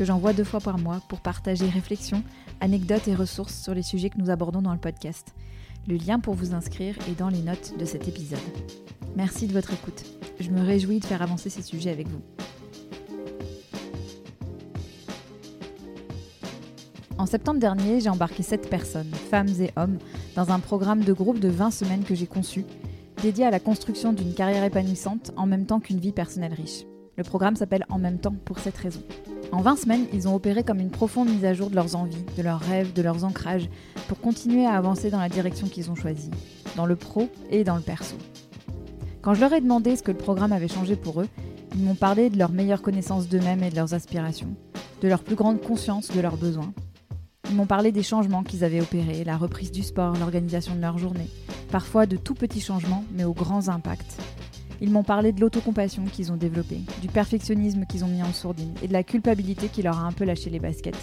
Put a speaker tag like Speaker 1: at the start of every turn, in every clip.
Speaker 1: que j'envoie deux fois par mois pour partager réflexions, anecdotes et ressources sur les sujets que nous abordons dans le podcast. Le lien pour vous inscrire est dans les notes de cet épisode. Merci de votre écoute. Je me réjouis de faire avancer ces sujets avec vous. En septembre dernier, j'ai embarqué 7 personnes, femmes et hommes, dans un programme de groupe de 20 semaines que j'ai conçu dédié à la construction d'une carrière épanouissante en même temps qu'une vie personnelle riche. Le programme s'appelle En même temps pour cette raison. En 20 semaines, ils ont opéré comme une profonde mise à jour de leurs envies, de leurs rêves, de leurs ancrages, pour continuer à avancer dans la direction qu'ils ont choisie, dans le pro et dans le perso. Quand je leur ai demandé ce que le programme avait changé pour eux, ils m'ont parlé de leur meilleure connaissance d'eux-mêmes et de leurs aspirations, de leur plus grande conscience de leurs besoins. Ils m'ont parlé des changements qu'ils avaient opérés, la reprise du sport, l'organisation de leur journée, parfois de tout petits changements, mais aux grands impacts. Ils m'ont parlé de l'autocompassion qu'ils ont développée, du perfectionnisme qu'ils ont mis en sourdine et de la culpabilité qui leur a un peu lâché les baskets.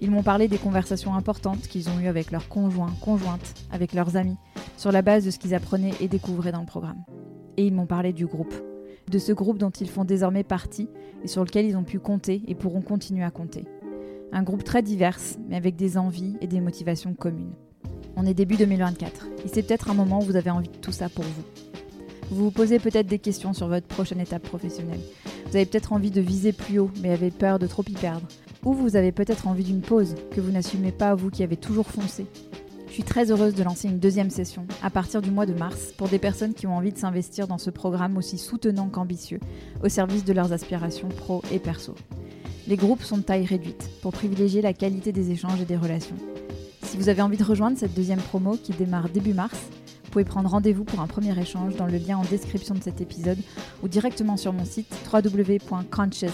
Speaker 1: Ils m'ont parlé des conversations importantes qu'ils ont eues avec leurs conjoints, conjointes, avec leurs amis, sur la base de ce qu'ils apprenaient et découvraient dans le programme. Et ils m'ont parlé du groupe, de ce groupe dont ils font désormais partie et sur lequel ils ont pu compter et pourront continuer à compter. Un groupe très divers, mais avec des envies et des motivations communes. On est début 2024 et c'est peut-être un moment où vous avez envie de tout ça pour vous. Vous vous posez peut-être des questions sur votre prochaine étape professionnelle. Vous avez peut-être envie de viser plus haut mais avez peur de trop y perdre. Ou vous avez peut-être envie d'une pause que vous n'assumez pas vous qui avez toujours foncé. Je suis très heureuse de lancer une deuxième session à partir du mois de mars pour des personnes qui ont envie de s'investir dans ce programme aussi soutenant qu'ambitieux au service de leurs aspirations pro et perso. Les groupes sont de taille réduite pour privilégier la qualité des échanges et des relations. Si vous avez envie de rejoindre cette deuxiime promo qui démarre début mars, pouvez prendre rendez-vous pour un premier échange dans le lien en description de cet épisode ou directement sur mon site www.conscious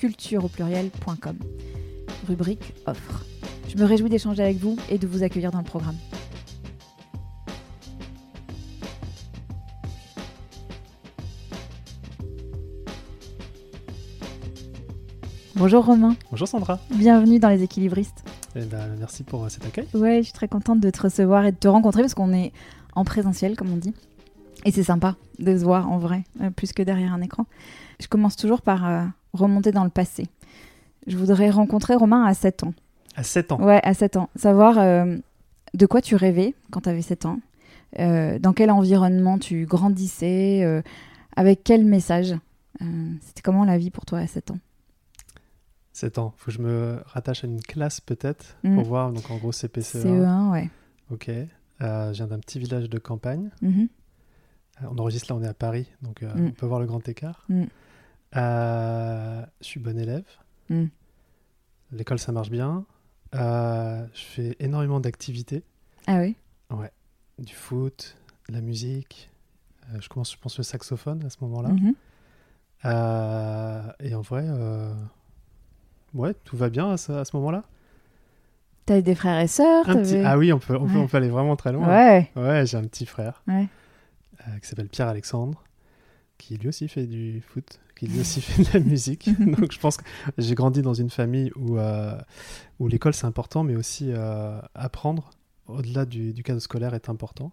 Speaker 1: culture au pluriel.com. Rubrique offre. Je me réjouis d'échanger avec vous et de vous accueillir dans le programme. Bonjour Romain.
Speaker 2: Bonjour Sandra.
Speaker 1: Bienvenue dans Les Équilibristes.
Speaker 2: Eh ben, merci pour euh, cet accueil.
Speaker 1: Ouais, je suis très contente de te recevoir et de te rencontrer parce qu'on est en présentiel, comme on dit. Et c'est sympa de se voir en vrai, euh, plus que derrière un écran. Je commence toujours par euh, remonter dans le passé. Je voudrais rencontrer Romain à 7 ans.
Speaker 2: À 7 ans
Speaker 1: Ouais, à 7 ans. Savoir de quoi tu rêvais quand tu avais 7 ans, dans quel environnement tu grandissais, avec quel message. C'était comment la vie pour toi à 7 ans?
Speaker 2: 7 ans. Faut que je me rattache à une classe peut-être pour mm. voir. Donc en gros CPCE1.
Speaker 1: CE1, ouais.
Speaker 2: Ok. Euh, je viens d'un petit village de campagne.
Speaker 1: Mm-hmm.
Speaker 2: Euh, on enregistre là, on est à Paris, donc euh, mm. on peut voir le grand écart.
Speaker 1: Mm.
Speaker 2: je suis bon élève. L'école, ça marche bien. je fais énormément d'activités.
Speaker 1: Ah oui
Speaker 2: Ouais. Du foot, de la musique. je commence, je pense, le saxophone à ce moment-là.
Speaker 1: Mm-hmm.
Speaker 2: et en vrai, ouais, tout va bien à ce, moment-là.
Speaker 1: T'as des frères et sœurs
Speaker 2: Ah oui, on peut, on, peut, aller vraiment très loin.
Speaker 1: Ouais.
Speaker 2: Ouais, j'ai un petit frère
Speaker 1: ouais.
Speaker 2: euh, qui s'appelle Pierre-Alexandre, qui lui aussi fait du foot, qui lui aussi fait de la musique. Donc je pense que j'ai grandi dans une famille où, euh, où l'école c'est important, mais aussi euh, apprendre au-delà du, du, cadre scolaire est important.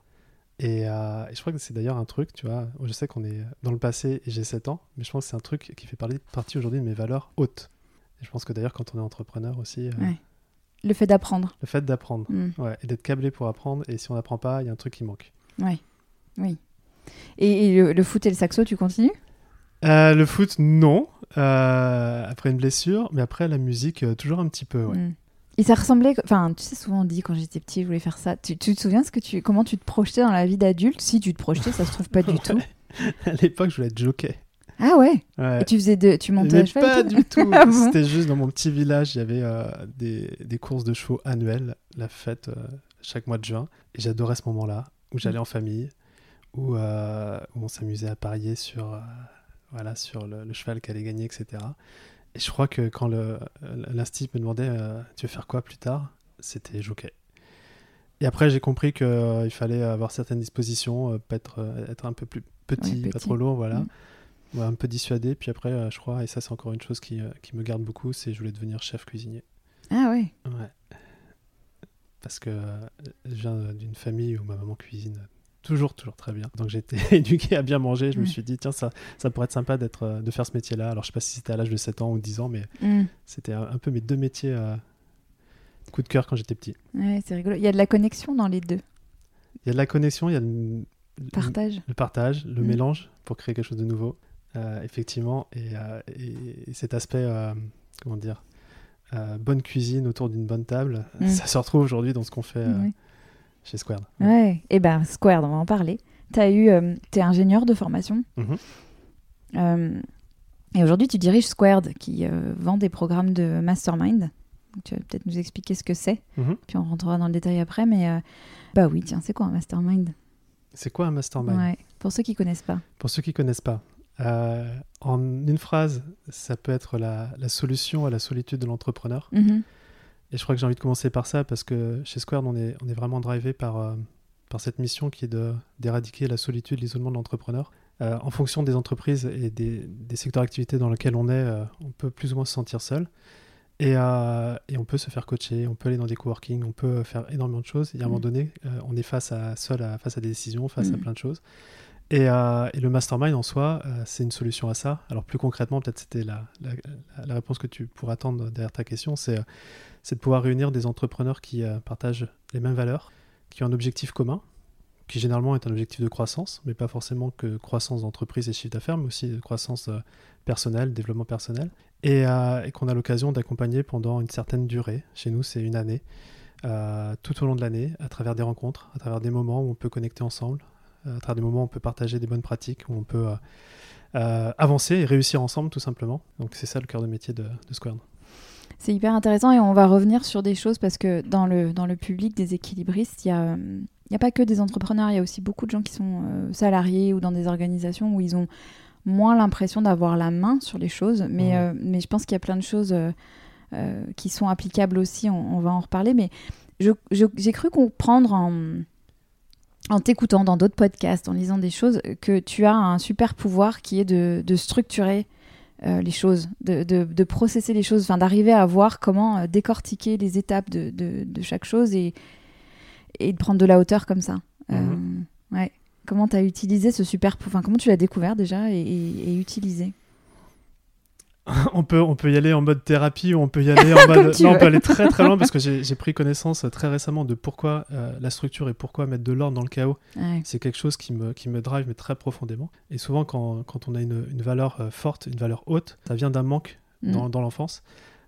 Speaker 2: Et, et je crois que c'est d'ailleurs un truc, tu vois, je sais qu'on est dans le passé et j'ai 7 ans, mais je pense que c'est un truc qui fait partie aujourd'hui de mes valeurs hautes je pense que d'ailleurs, quand on est entrepreneur aussi. Euh,
Speaker 1: le fait d'apprendre.
Speaker 2: Le fait d'apprendre. Mm. Ouais, et d'être câblé pour apprendre. Et si on n'apprend pas, il y a un truc qui manque.
Speaker 1: Oui. Oui. Et, le, foot et le saxo, tu continues?
Speaker 2: Euh, Le foot, non. euh, après une blessure, mais après la musique, euh, toujours un petit peu. Ouais.
Speaker 1: Mm. Et ça ressemblait, enfin, tu sais, souvent on dit quand j'étais petit, je voulais faire ça. Tu, tu te souviens ce que tu, comment tu te projetais dans la vie d'adulte? Si tu te projetais, ça se trouve pas du tout.
Speaker 2: à l'époque, je voulais être jockey.
Speaker 1: Ah ouais.
Speaker 2: Ouais.
Speaker 1: Et tu faisais de, tu montais à cheval
Speaker 2: pas du tout.
Speaker 1: Ah bon
Speaker 2: C'était juste dans mon petit village, il y avait euh, des, des courses de chevaux annuelles, la fête euh, chaque mois de juin. Et j'adorais ce moment-là, où j'allais en famille, où, euh, où on s'amusait à parier sur, voilà, sur le, le cheval qui allait gagner, etc. Et je crois que quand le- l'instit me demandait Tu veux faire quoi plus tard? C'était jockey. Et après, j'ai compris qu'il fallait avoir certaines dispositions, euh, pas être, euh, être un peu plus petit,
Speaker 1: Ouais,
Speaker 2: pas trop lourd, voilà.
Speaker 1: Mm.
Speaker 2: Un peu dissuadé. Puis après, euh, je crois, et ça, c'est encore une chose qui, euh, qui me garde beaucoup, c'est je voulais devenir chef cuisinier.
Speaker 1: Ah ouais.
Speaker 2: Ouais. Parce que euh, je viens d'une famille où ma maman cuisine toujours, toujours très bien. Donc j'ai été éduqué à bien manger. Je me suis dit, tiens, ça, ça pourrait être sympa d'être, de faire ce métier-là. Alors je sais pas si c'était à l'âge de 7 ans ou 10 ans, mais
Speaker 1: Mm.
Speaker 2: c'était un, un peu mes deux métiers euh, coup de cœur quand j'étais petit.
Speaker 1: Ouais, c'est rigolo. Il y a de la connexion dans les deux.
Speaker 2: Il y a de la connexion, il y a le,
Speaker 1: Partage.
Speaker 2: le partage, le
Speaker 1: Mm.
Speaker 2: mélange pour créer quelque chose de nouveau, effectivement. Et, euh, et- et cet aspect, euh, comment dire, euh, bonne cuisine autour d'une bonne table,
Speaker 1: Mm.
Speaker 2: ça se retrouve aujourd'hui dans ce qu'on fait euh, chez Squared.
Speaker 1: Ouais. Et ben Squared, on va en parler. T'as eu, euh, t'es ingénieur de formation.
Speaker 2: Mhm.
Speaker 1: Euh, et aujourd'hui, tu diriges Squared, qui euh, vend des programmes de mastermind. Donc, tu vas peut-être nous expliquer ce que c'est,
Speaker 2: Mhm.
Speaker 1: puis on rentrera dans le détail après. Mais euh, bah oui, tiens, c'est quoi un mastermind?
Speaker 2: C'est quoi un mastermind?
Speaker 1: Ouais. Pour ceux qui connaissent pas.
Speaker 2: Pour ceux qui connaissent pas, euh, en une phrase, ça peut être la, la solution à la solitude de l'entrepreneur.
Speaker 1: Mhm.
Speaker 2: Et je crois que j'ai envie de commencer par ça parce que chez Squared, on est, on est vraiment drivé par, euh, par cette mission qui est d'éradiquer la solitude, l'isolement de l'entrepreneur. Euh, en fonction des entreprises et des, des secteurs d'activité dans lesquels on est, on peut plus ou moins se sentir seul. Et, euh, et on peut se faire coacher, on peut aller dans des coworking, on peut faire énormément de choses. Et à un
Speaker 1: Mhm.
Speaker 2: moment donné, euh, on est face à, seul à, face à des décisions, face à
Speaker 1: Mhm.
Speaker 2: plein de choses. Et, euh, et le mastermind en soi, euh, c'est une solution à ça. Alors plus concrètement, peut-être c'était la, réponse que tu pourrais attendre derrière ta question, c'est euh, de pouvoir réunir des entrepreneurs qui partagent les mêmes valeurs, qui ont un objectif commun, qui généralement est un objectif de croissance, mais pas forcément que croissance d'entreprise et chiffre d'affaires, mais aussi de croissance personnelle, développement personnel, et, qu'on a l'occasion d'accompagner pendant une certaine durée. Chez nous, c'est une année, tout au long de l'année, à travers des rencontres, à travers des moments où on peut connecter ensemble, à travers des moments où on peut partager des bonnes pratiques, où on peut euh, euh, avancer et réussir ensemble, tout simplement. Donc c'est ça le cœur de métier de, de Squared.
Speaker 1: C'est hyper intéressant et on va revenir sur des choses parce que dans le, dans le public des équilibristes, il y a, euh, il n'y a pas que des entrepreneurs, il y a aussi beaucoup de gens qui sont euh, salariés ou dans des organisations où ils ont moins l'impression d'avoir la main sur les choses. Mais, euh, mais je pense qu'il y a plein de choses euh, euh, qui sont applicables aussi, on, on va en reparler. Mais j'ai cru comprendre en, en t'écoutant dans d'autres podcasts, en lisant des choses, que tu as un super pouvoir qui est de, de structurer euh, les choses, de, de, de processer les choses, enfin d'arriver à voir comment euh, décortiquer les étapes de, de, de chaque chose et, et de prendre de la hauteur comme ça. Euh,
Speaker 2: Mhm.
Speaker 1: ouais. Comment tu as utilisé ce super pouvoir Enfin, comment tu l'as découvert déjà et, et- et utilisé?
Speaker 2: on, peut, on peut y aller en mode thérapie ou on peut y aller en mode. Non, on peut aller très très loin parce que j'ai pris connaissance euh, très récemment de pourquoi euh, la structure et pourquoi mettre de l'ordre dans le chaos.
Speaker 1: Ouais.
Speaker 2: C'est quelque chose qui me, qui me drive mais très profondément. Et souvent, quand, quand on a une, une valeur euh, forte, une valeur haute, ça vient d'un manque dans,
Speaker 1: Mm.
Speaker 2: dans l'enfance.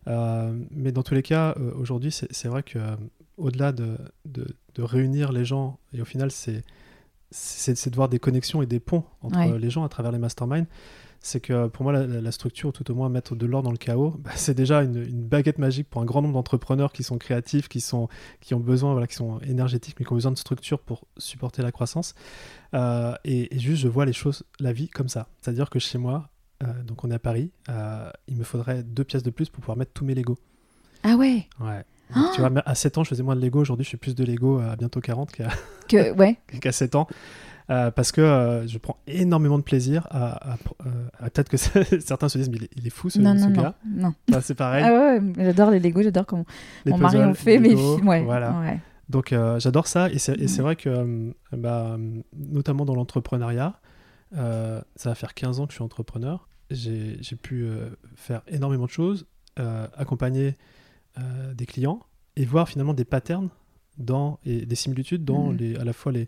Speaker 2: Euh, mais dans tous les cas, aujourd'hui, c'est vrai que au-delà de, de, de réunir les gens, et au final, c'est de voir des connexions et des ponts entre
Speaker 1: Ouais.
Speaker 2: les gens à travers les masterminds. C'est que pour moi, la, structure, ou tout au moins mettre de l'ordre dans le chaos, bah, c'est déjà une, une baguette magique pour un grand nombre d'entrepreneurs qui sont créatifs, qui, sont, qui ont besoin, voilà, qui sont énergétiques, mais qui ont besoin de structure pour supporter la croissance. Euh, et, et juste, je vois les choses, la vie comme ça. C'est-à-dire que chez moi, euh, donc on est à Paris, euh, il me faudrait deux pièces de plus pour pouvoir mettre tous mes Lego.
Speaker 1: Ah ouais
Speaker 2: Ouais.
Speaker 1: Ah
Speaker 2: tu vois, à 7 ans, je faisais moins de Lego. Aujourd'hui, je fais plus de Lego à bientôt 40 qu'à
Speaker 1: que, Ouais.
Speaker 2: qu'à 7 ans. Euh, parce que euh, je prends énormément de plaisir à. à- euh, à- Peut-être que certains se disent, mais il est, il est fou ce,
Speaker 1: non,
Speaker 2: ce
Speaker 1: non, non,
Speaker 2: gars.
Speaker 1: non.
Speaker 2: Enfin, c'est pareil.
Speaker 1: Ah ouais, ouais, j'adore les Lego, j'adore comment
Speaker 2: les
Speaker 1: mon mari en fait,
Speaker 2: Lego,
Speaker 1: ouais,
Speaker 2: Voilà.
Speaker 1: ouais.
Speaker 2: Donc euh, j'adore ça et c'est
Speaker 1: Ouais.
Speaker 2: vrai que bah, notamment dans l'entrepreneuriat, ça va faire 15 ans que je suis entrepreneur. J'ai pu faire énormément de choses, accompagner des clients et voir finalement des patterns dans, et des similitudes dans
Speaker 1: Mhm.
Speaker 2: les, à la fois les,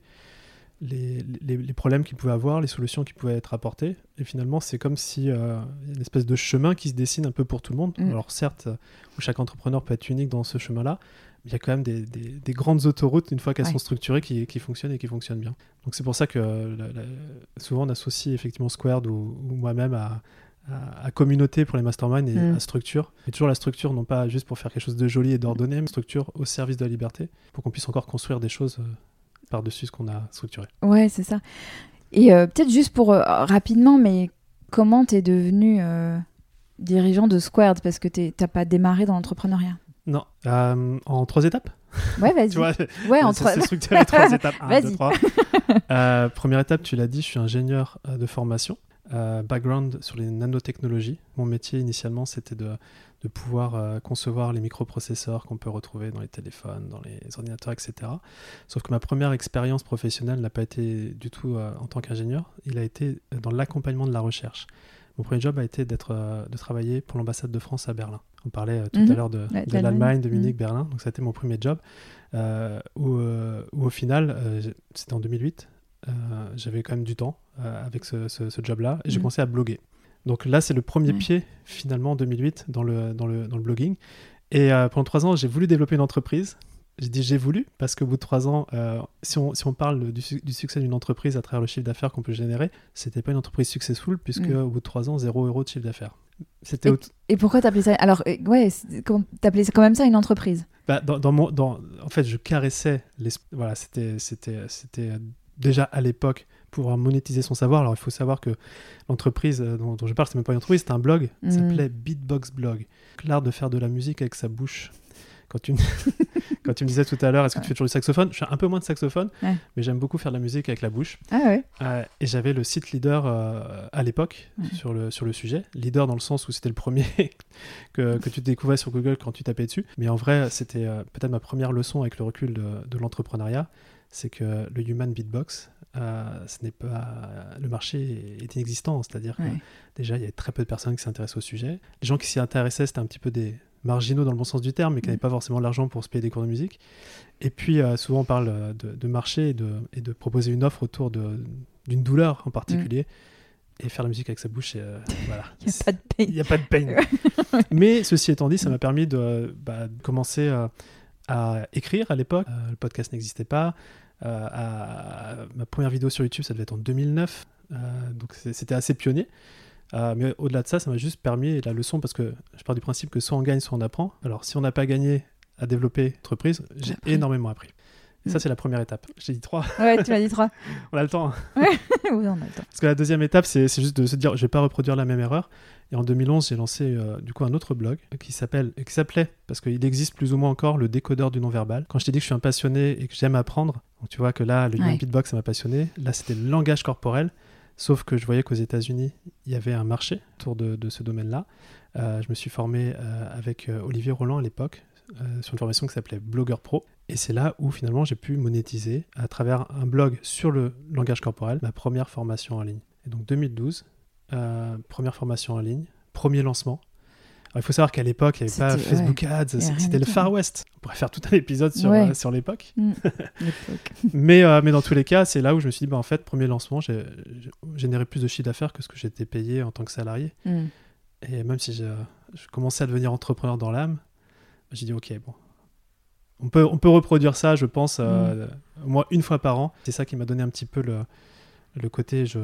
Speaker 2: les, les, les problèmes qu'ils pouvaient avoir, les solutions qui pouvaient être apportées. Et finalement, c'est comme si euh, il y a une espèce de chemin qui se dessine un peu pour tout le monde.
Speaker 1: Mm.
Speaker 2: Alors certes, euh, où chaque entrepreneur peut être unique dans ce chemin-là, mais il y a quand même des, des- des grandes autoroutes, une fois qu'elles
Speaker 1: Ouais.
Speaker 2: sont structurées, qui, qui fonctionnent et qui fonctionnent bien. Donc c'est pour ça que euh, la- la- souvent on associe effectivement Squared ou, ou moi-même à, à, à communauté pour les masterminds et
Speaker 1: Mm.
Speaker 2: à structure. Et toujours la structure, non pas juste pour faire quelque chose de joli et d'ordonné, mais structure au service de la liberté, pour qu'on puisse encore construire des choses euh, par-dessus ce qu'on a structuré.
Speaker 1: Ouais, c'est ça. Et euh, peut-être juste pour euh, rapidement, mais comment t'es devenu euh, dirigeant de Squared? Parce que t'es- t'as pas démarré dans l'entrepreneuriat.
Speaker 2: Non, en trois étapes.
Speaker 1: Ouais, vas-y.
Speaker 2: Tu vois,
Speaker 1: Ouais, en trois.
Speaker 2: structuré trois étapes. Un, deux, trois. Première étape, tu l'as dit, je suis ingénieur de formation. Background sur les nanotechnologies. Mon métier initialement, c'était de, de pouvoir euh, concevoir les microprocesseurs qu'on peut retrouver dans les téléphones, dans les ordinateurs, etc. Sauf que ma première expérience professionnelle n'a pas été du tout euh, en tant qu'ingénieur, il a été dans l'accompagnement de la recherche. Mon premier job a été d'être, euh, de travailler pour l'ambassade de France à Berlin. On parlait euh, tout
Speaker 1: Mhm.
Speaker 2: à l'heure de,
Speaker 1: Ouais,
Speaker 2: de
Speaker 1: de l'Allemagne.
Speaker 2: de Munich,
Speaker 1: Mhm.
Speaker 2: Berlin. Donc ça a été mon premier job. euh, où, euh, où au final, euh, c'était en 2008, euh, j'avais quand même du temps euh, avec ce, ce- ce job-là et j'ai
Speaker 1: Mhm.
Speaker 2: commencé à bloguer. Donc là, c'est le premier
Speaker 1: Ouais.
Speaker 2: pied finalement en 2008 dans le, dans le, dans le blogging. Et euh, pendant trois ans, j'ai voulu développer une entreprise. J'ai dit j'ai voulu parce qu'au bout de trois ans, euh, si, on, si on parle du, su- du succès d'une entreprise à travers le chiffre d'affaires qu'on peut générer, c'était pas une entreprise successful puisque
Speaker 1: Mm.
Speaker 2: au bout de trois ans, zéro euro de chiffre d'affaires. C'était au-
Speaker 1: Et pourquoi t'appelais ça Alors, euh, ouais, t'appelais quand même ça une entreprise?
Speaker 2: Bah, dans, dans mon, dans, en fait, je caressais les, voilà, c'était, c'était, c'était déjà à l'époque pouvoir monétiser son savoir. Alors, il faut savoir que l'entreprise euh, dont, dont je parle, c'est même pas une entreprise, c'était un blog.
Speaker 1: Mhm.
Speaker 2: Ça s'appelait Beatbox Blog. L'art de faire de la musique avec sa bouche. Quand tu, me- quand tu me disais tout à l'heure, est-ce que tu fais toujours du saxophone? Je fais un peu moins de saxophone,
Speaker 1: Ouais.
Speaker 2: mais j'aime beaucoup faire de la musique avec la bouche.
Speaker 1: Ah ouais
Speaker 2: Euh, et j'avais le site leader euh, à l'époque sur, le, sur le sujet. Leader dans le sens où c'était le premier que, que tu découvrais sur Google quand tu tapais dessus. Mais en vrai, c'était euh, peut-être ma première leçon avec le recul de, de l'entrepreneuriat. C'est que le human beatbox, euh, ce n'est pas le marché est inexistant. C'est-à-dire que déjà, il y avait très peu de personnes qui s'intéressaient au sujet. Les gens qui s'y intéressaient, c'était un petit peu des marginaux dans le bon sens du terme, mais qui
Speaker 1: Mm.
Speaker 2: n'avaient pas forcément l'argent pour se payer des cours de musique. Et puis, euh, souvent, on parle euh, de, de marché et de, et de proposer une offre autour d'une douleur en particulier. Et faire la musique avec sa bouche, euh, voilà.
Speaker 1: Il n'y a pas de
Speaker 2: a peine. Mais ceci étant dit, ça m'a permis de, bah, commencer euh, à écrire à l'époque. Euh, le podcast n'existait pas. Euh, à- ma première vidéo sur YouTube, ça devait être en 2009. Euh, donc c'était assez pionnier. Euh, mais au-delà de ça, ça m'a juste permis la leçon parce que je pars du principe que soit on gagne, soit on apprend. Alors si on n'a pas gagné à développer l'entreprise, j'ai énormément appris. Et ça,
Speaker 1: Mm.
Speaker 2: c'est la première étape. J'ai dit trois.
Speaker 1: Ouais, tu m'as dit trois.
Speaker 2: On a le temps. hein.
Speaker 1: oui, on a le temps.
Speaker 2: Parce que la deuxième étape, c'est c'est juste de se dire, je vais pas reproduire la même erreur. Et en 2011, j'ai lancé euh, du coup un autre blog qui s'appelle, qui s'appelait, parce qu'il existe plus ou moins encore, le décodeur du non-verbal. Quand je t'ai dit que je suis un passionné et que j'aime apprendre, donc tu vois que là, le
Speaker 1: Ouais.
Speaker 2: beatbox, ça m'a passionné. Là, c'était le langage corporel. Sauf que je voyais qu'aux États-Unis, il y avait un marché autour de, de ce domaine-là. Euh, je me suis formé euh, avec euh, Olivier Roland à l'époque sur une formation qui s'appelait Blogger Pro. Et c'est là où finalement j'ai pu monétiser à travers un blog sur le langage corporel ma première formation en ligne. Et donc 2012, euh, première formation en ligne, premier lancement. Alors, il faut savoir qu'à l'époque, il n'y avait pas Facebook Ads, c'était le. Far West. On pourrait faire tout un épisode sur,
Speaker 1: Ouais.
Speaker 2: euh, sur l'époque.
Speaker 1: Mm.
Speaker 2: Mais, euh, mais dans tous les cas, c'est là où je me suis dit, bah, en fait, premier lancement, j'ai généré plus de chiffre d'affaires que ce que j'étais payé en tant que salarié.
Speaker 1: Mm.
Speaker 2: Et même si je, je commençais à devenir entrepreneur dans l'âme, j'ai dit, ok, bon. On peut, on peut reproduire ça, je pense, euh, au moins une fois par an. C'est ça qui m'a donné un petit peu le, le côté, je,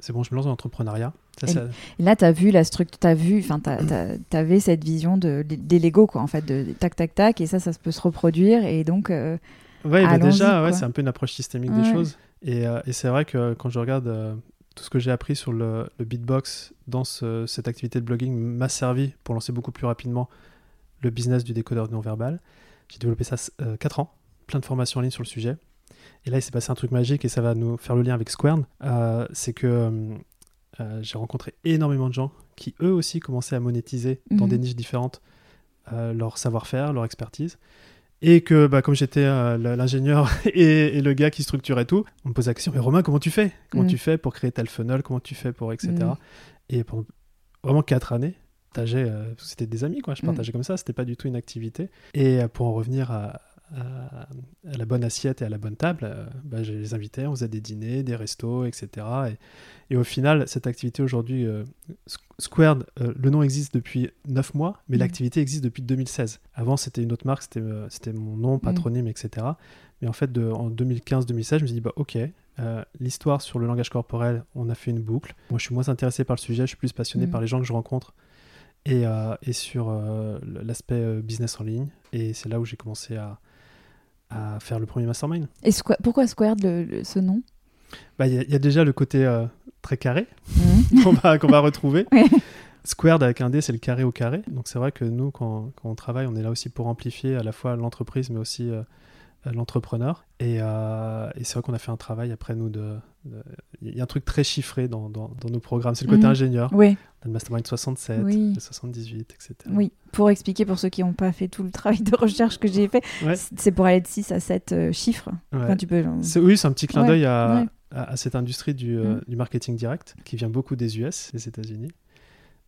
Speaker 2: c'est bon, je me lance dans l'entrepreneuriat. Ça,
Speaker 1: là, tu as vu la structure, tu as vu, enfin, tu avais cette vision de, des Lego, quoi, en fait, de tac, tac, tac, et ça, ça peut se reproduire, et donc, euh,
Speaker 2: Ouais, bah déjà, ouais, c'est un peu une approche systémique
Speaker 1: Ouais.
Speaker 2: des choses. Et, euh, et c'est vrai que quand je regarde euh, tout ce que j'ai appris sur le, le beatbox dans ce- cette activité de blogging m'a servi pour lancer beaucoup plus rapidement le business du décodeur du non-verbal. J'ai développé ça 4 ans, plein de formations en ligne sur le sujet. Et là, il s'est passé un truc magique et ça va nous faire le lien avec Square. Euh, c'est que euh, euh, j'ai rencontré énormément de gens qui, eux aussi, commençaient à monétiser dans
Speaker 1: Mhm.
Speaker 2: des niches différentes euh, leur savoir-faire, leur expertise. Et que, bah, comme j'étais l'ingénieur et, et le gars qui structurait tout, on me posait la question Mais Romain, comment tu fais? Comment
Speaker 1: Mm.
Speaker 2: tu fais pour créer tel funnel? Comment tu fais pour. etc.
Speaker 1: Mm.
Speaker 2: Et pendant vraiment 4 années, c'était des amis, quoi. Je partageais comme ça, c'était pas du tout une activité. Et pour en revenir à, à, la bonne assiette et à la bonne table, euh, bah, je les invitais, on faisait des dîners, des restos, etc. Et, au final, cette activité aujourd'hui, euh, Squared, euh, le nom existe depuis 9 mois, mais mmh. l'activité existe depuis 2016. Avant, c'était une autre marque, c'était mon nom, mmh. patronyme, etc. Mais en fait, de, en 2015-2016, je me suis dit, bah, ok, l'histoire sur le langage corporel, on a fait une boucle. Moi, je suis moins intéressé par le sujet, je suis plus passionné mmh. par les gens que je rencontre et, et sur l'aspect business en ligne. Et c'est là où j'ai commencé à, à faire le premier mastermind.
Speaker 1: Et pourquoi Squared, ce nom?
Speaker 2: Bah, Il y, a déjà le côté euh, très carré mmh. qu'on va, va, retrouver. Squared avec un D, c'est le carré au carré. Donc c'est vrai que nous, quand, quand, on travaille, on est là aussi pour amplifier à la fois l'entreprise, mais aussi euh, l'entrepreneur. Et, et c'est vrai qu'on a fait un travail après nous de... Il y a un truc très chiffré dans, dans, nos programmes, c'est le côté mmh. ingénieur.
Speaker 1: Oui.
Speaker 2: Le Mastermind 67, le 78, etc.
Speaker 1: Oui, pour expliquer pour ceux qui n'ont pas fait tout le travail de recherche que j'ai fait, c'est pour aller de 6 à 7 euh, chiffres. tu peux,
Speaker 2: Oui, c'est un petit clin d'œil à, à, cette industrie du, euh, mm. du, marketing direct qui vient beaucoup des US, des États-Unis,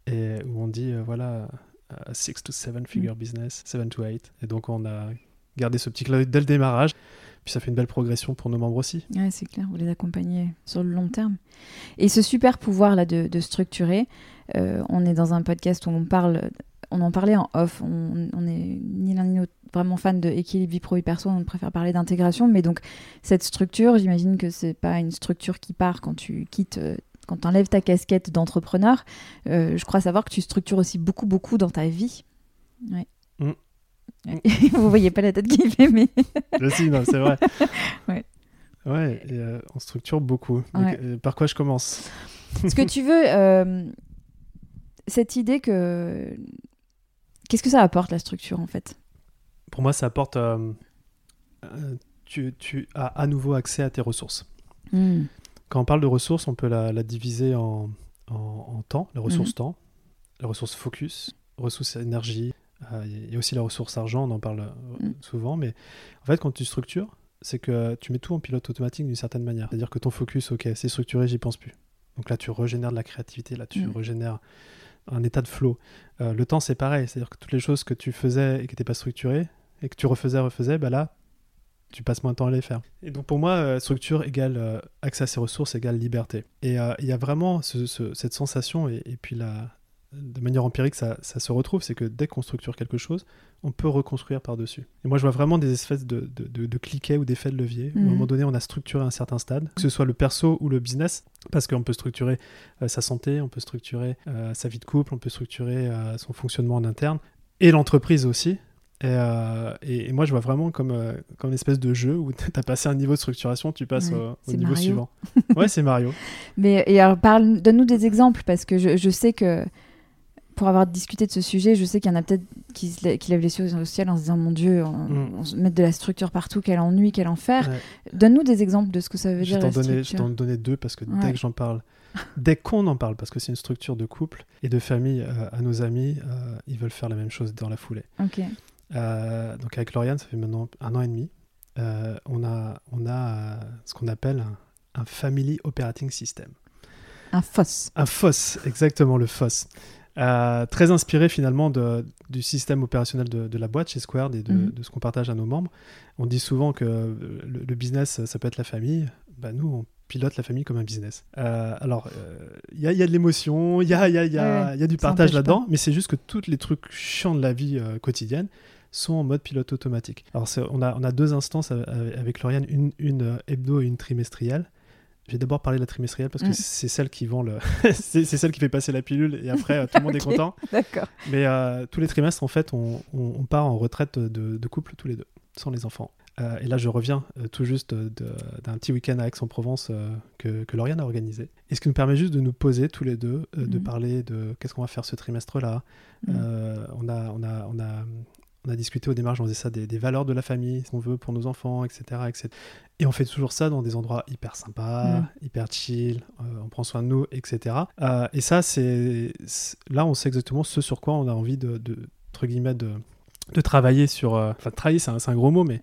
Speaker 2: et où on dit, euh, voilà, 6 to 7 figure mm. business, 7 to 8. Et donc on a gardé ce petit clin d'œil dès le démarrage. Puis ça fait une belle progression pour nos membres aussi.
Speaker 1: Ouais, c'est clair, vous les accompagnez sur le long terme. Et ce super pouvoir là de, de structurer, on est dans un podcast où on parle on en parlait en off. On, est ni l'un ni l'autre vraiment fan de équilibre vie pro vie perso. On préfère parler d'intégration. Mais donc, cette structure, j'imagine que c'est pas une structure qui part quand tu quittes. Euh, quand tu enlèves ta casquette d'entrepreneur, euh, je crois savoir que tu structures aussi beaucoup, beaucoup dans ta vie. Ouais. Mm. Vous voyez pas la tête qu'il fait, mais.
Speaker 2: si, non, c'est vrai. ouais. Ouais, euh, on structure beaucoup. par quoi je commence?
Speaker 1: Ce que tu veux, cette idée que Qu'est-ce que ça apporte la structure en fait?
Speaker 2: Pour moi, ça apporte. Euh, euh, tu, tu, as à nouveau accès à tes ressources. Hmm. Quand on parle de ressources, on peut la, diviser en, en, temps, les ressources hmm. temps, les ressources focus, ressources énergie. Euh, il y a aussi la ressource argent, on en parle hmm. souvent. Mais en fait, quand tu structures, c'est que tu mets tout en pilote automatique d'une certaine manière. C'est-à-dire que ton focus, ok, c'est structuré, j'y pense plus. Donc là, tu régénères de la créativité, là, tu régénères un état de flow. Euh, le temps, c'est pareil. C'est-à-dire que toutes les choses que tu faisais et qui n'étaient pas structurées, et que tu refaisais, refaisais, bah là, tu passes moins de temps à les faire. Et donc pour moi, euh, structure égale euh, accès à ses ressources égale liberté. Et il y a vraiment cette sensation, et, et, puis la, de manière empirique, ça, se retrouve, c'est que dès qu'on structure quelque chose, on peut reconstruire par-dessus. Et moi, je vois vraiment des espèces de, de, cliquets ou d'effets de levier. Où, à un mhm. moment donné, on a structuré un certain stade, que ce soit le perso ou le business, parce qu'on peut structurer euh, sa santé, on peut structurer euh, sa vie de couple, on peut structurer euh, son fonctionnement en interne, et l'entreprise aussi. Et, moi, je vois vraiment comme, comme une espèce de jeu où tu as passé un niveau de structuration, tu passes au, niveau suivant. ouais, c'est Mario.
Speaker 1: Mais et alors, donne-nous des exemples, parce que je, je sais que pour avoir discuté de ce sujet, je sais qu'il y en a peut-être qui, qui lèvent les yeux au ciel en se disant Mon Dieu, on, mm. met de la structure partout, quel ennui, quel enfer. Donne-nous des exemples de ce que ça veut
Speaker 2: je
Speaker 1: dire.
Speaker 2: Donner, je t'en donner deux parce que dès que j'en parle, dès qu'on en parle, parce que c'est une structure de couple et de famille, euh, à nos amis, euh, ils veulent faire la même chose dans la foulée. Euh, donc avec Lauriane, ça fait maintenant un an et demi. on a, on a ce qu'on appelle un, un Family Operating System.
Speaker 1: Un FOSS.
Speaker 2: Un FOSS, exactement, le FOSS. Euh, très inspiré finalement de, du système opérationnel de, la boîte chez Squared et de, mhm. de ce qu'on partage à nos membres. On dit souvent que le, business, ça peut être la famille. Bah, nous, on pilote la famille comme un business. Euh, alors, il euh, y, y, a de l'émotion, il y a, y, a, y, a, y a, du partage là-dedans, mais c'est juste que tous les trucs chiants de la vie quotidienne sont en mode pilote automatique. Alors, on a, on a deux instances avec Lauriane, une, une hebdo et une trimestrielle. Je vais d'abord parler de la trimestrielle parce que mm. c'est celle qui vend le, c'est celle qui fait passer la pilule et après euh, tout le monde est content.
Speaker 1: D'accord.
Speaker 2: Mais euh, tous les trimestres, en fait, on, on, part en retraite de, de, couple tous les deux, sans les enfants. Euh, et là, je reviens tout juste d'un petit week-end à Aix-en-Provence que, que Lauriane a organisé. Et ce qui nous permet juste de nous poser tous les deux, de mm. parler de qu'est-ce qu'on va faire ce trimestre-là. Mm. on, a, on, a, on, a, on a discuté au démarrage, on faisait ça des, valeurs de la famille, ce qu'on veut pour nos enfants, etc., etc. Et on fait toujours ça dans des endroits hyper sympas, mm. hyper chill, euh, on prend soin de nous, etc. Euh, et ça, c'est là, on sait exactement ce sur quoi on a envie de, de entre guillemets, de, de travailler sur. Euh, enfin, travailler, c'est un, gros mot, mais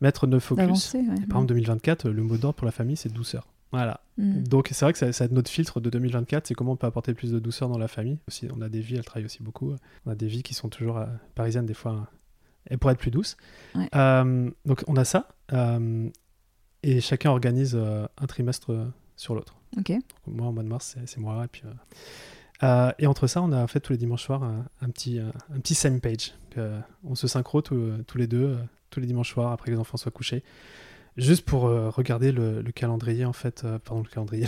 Speaker 2: mettre notre focus. Par exemple, 2024, le mot d'ordre pour la famille, c'est douceur. Voilà. Mm. Donc c'est vrai que c'est notre filtre de 2024, c'est comment on peut apporter plus de douceur dans la famille. Aussi, on a des vies, elles travaillent aussi beaucoup. On a des vies qui sont toujours parisiennes, des fois et pour être plus douce.
Speaker 1: Ouais.
Speaker 2: Euh, donc on a ça. euh, et chacun organise euh, un trimestre euh, sur l'autre.
Speaker 1: Ok.
Speaker 2: Donc, moi, en mois de mars, c'est- moi. Et, puis, euh, et entre ça, on a fait tous les dimanches soirs un, un petit, un, un petit same page. on se synchro tous, tous les deux, tous les dimanches soirs, après que les enfants soient couchés. Juste pour euh, regarder le, le calendrier, en fait. pardon, le calendrier.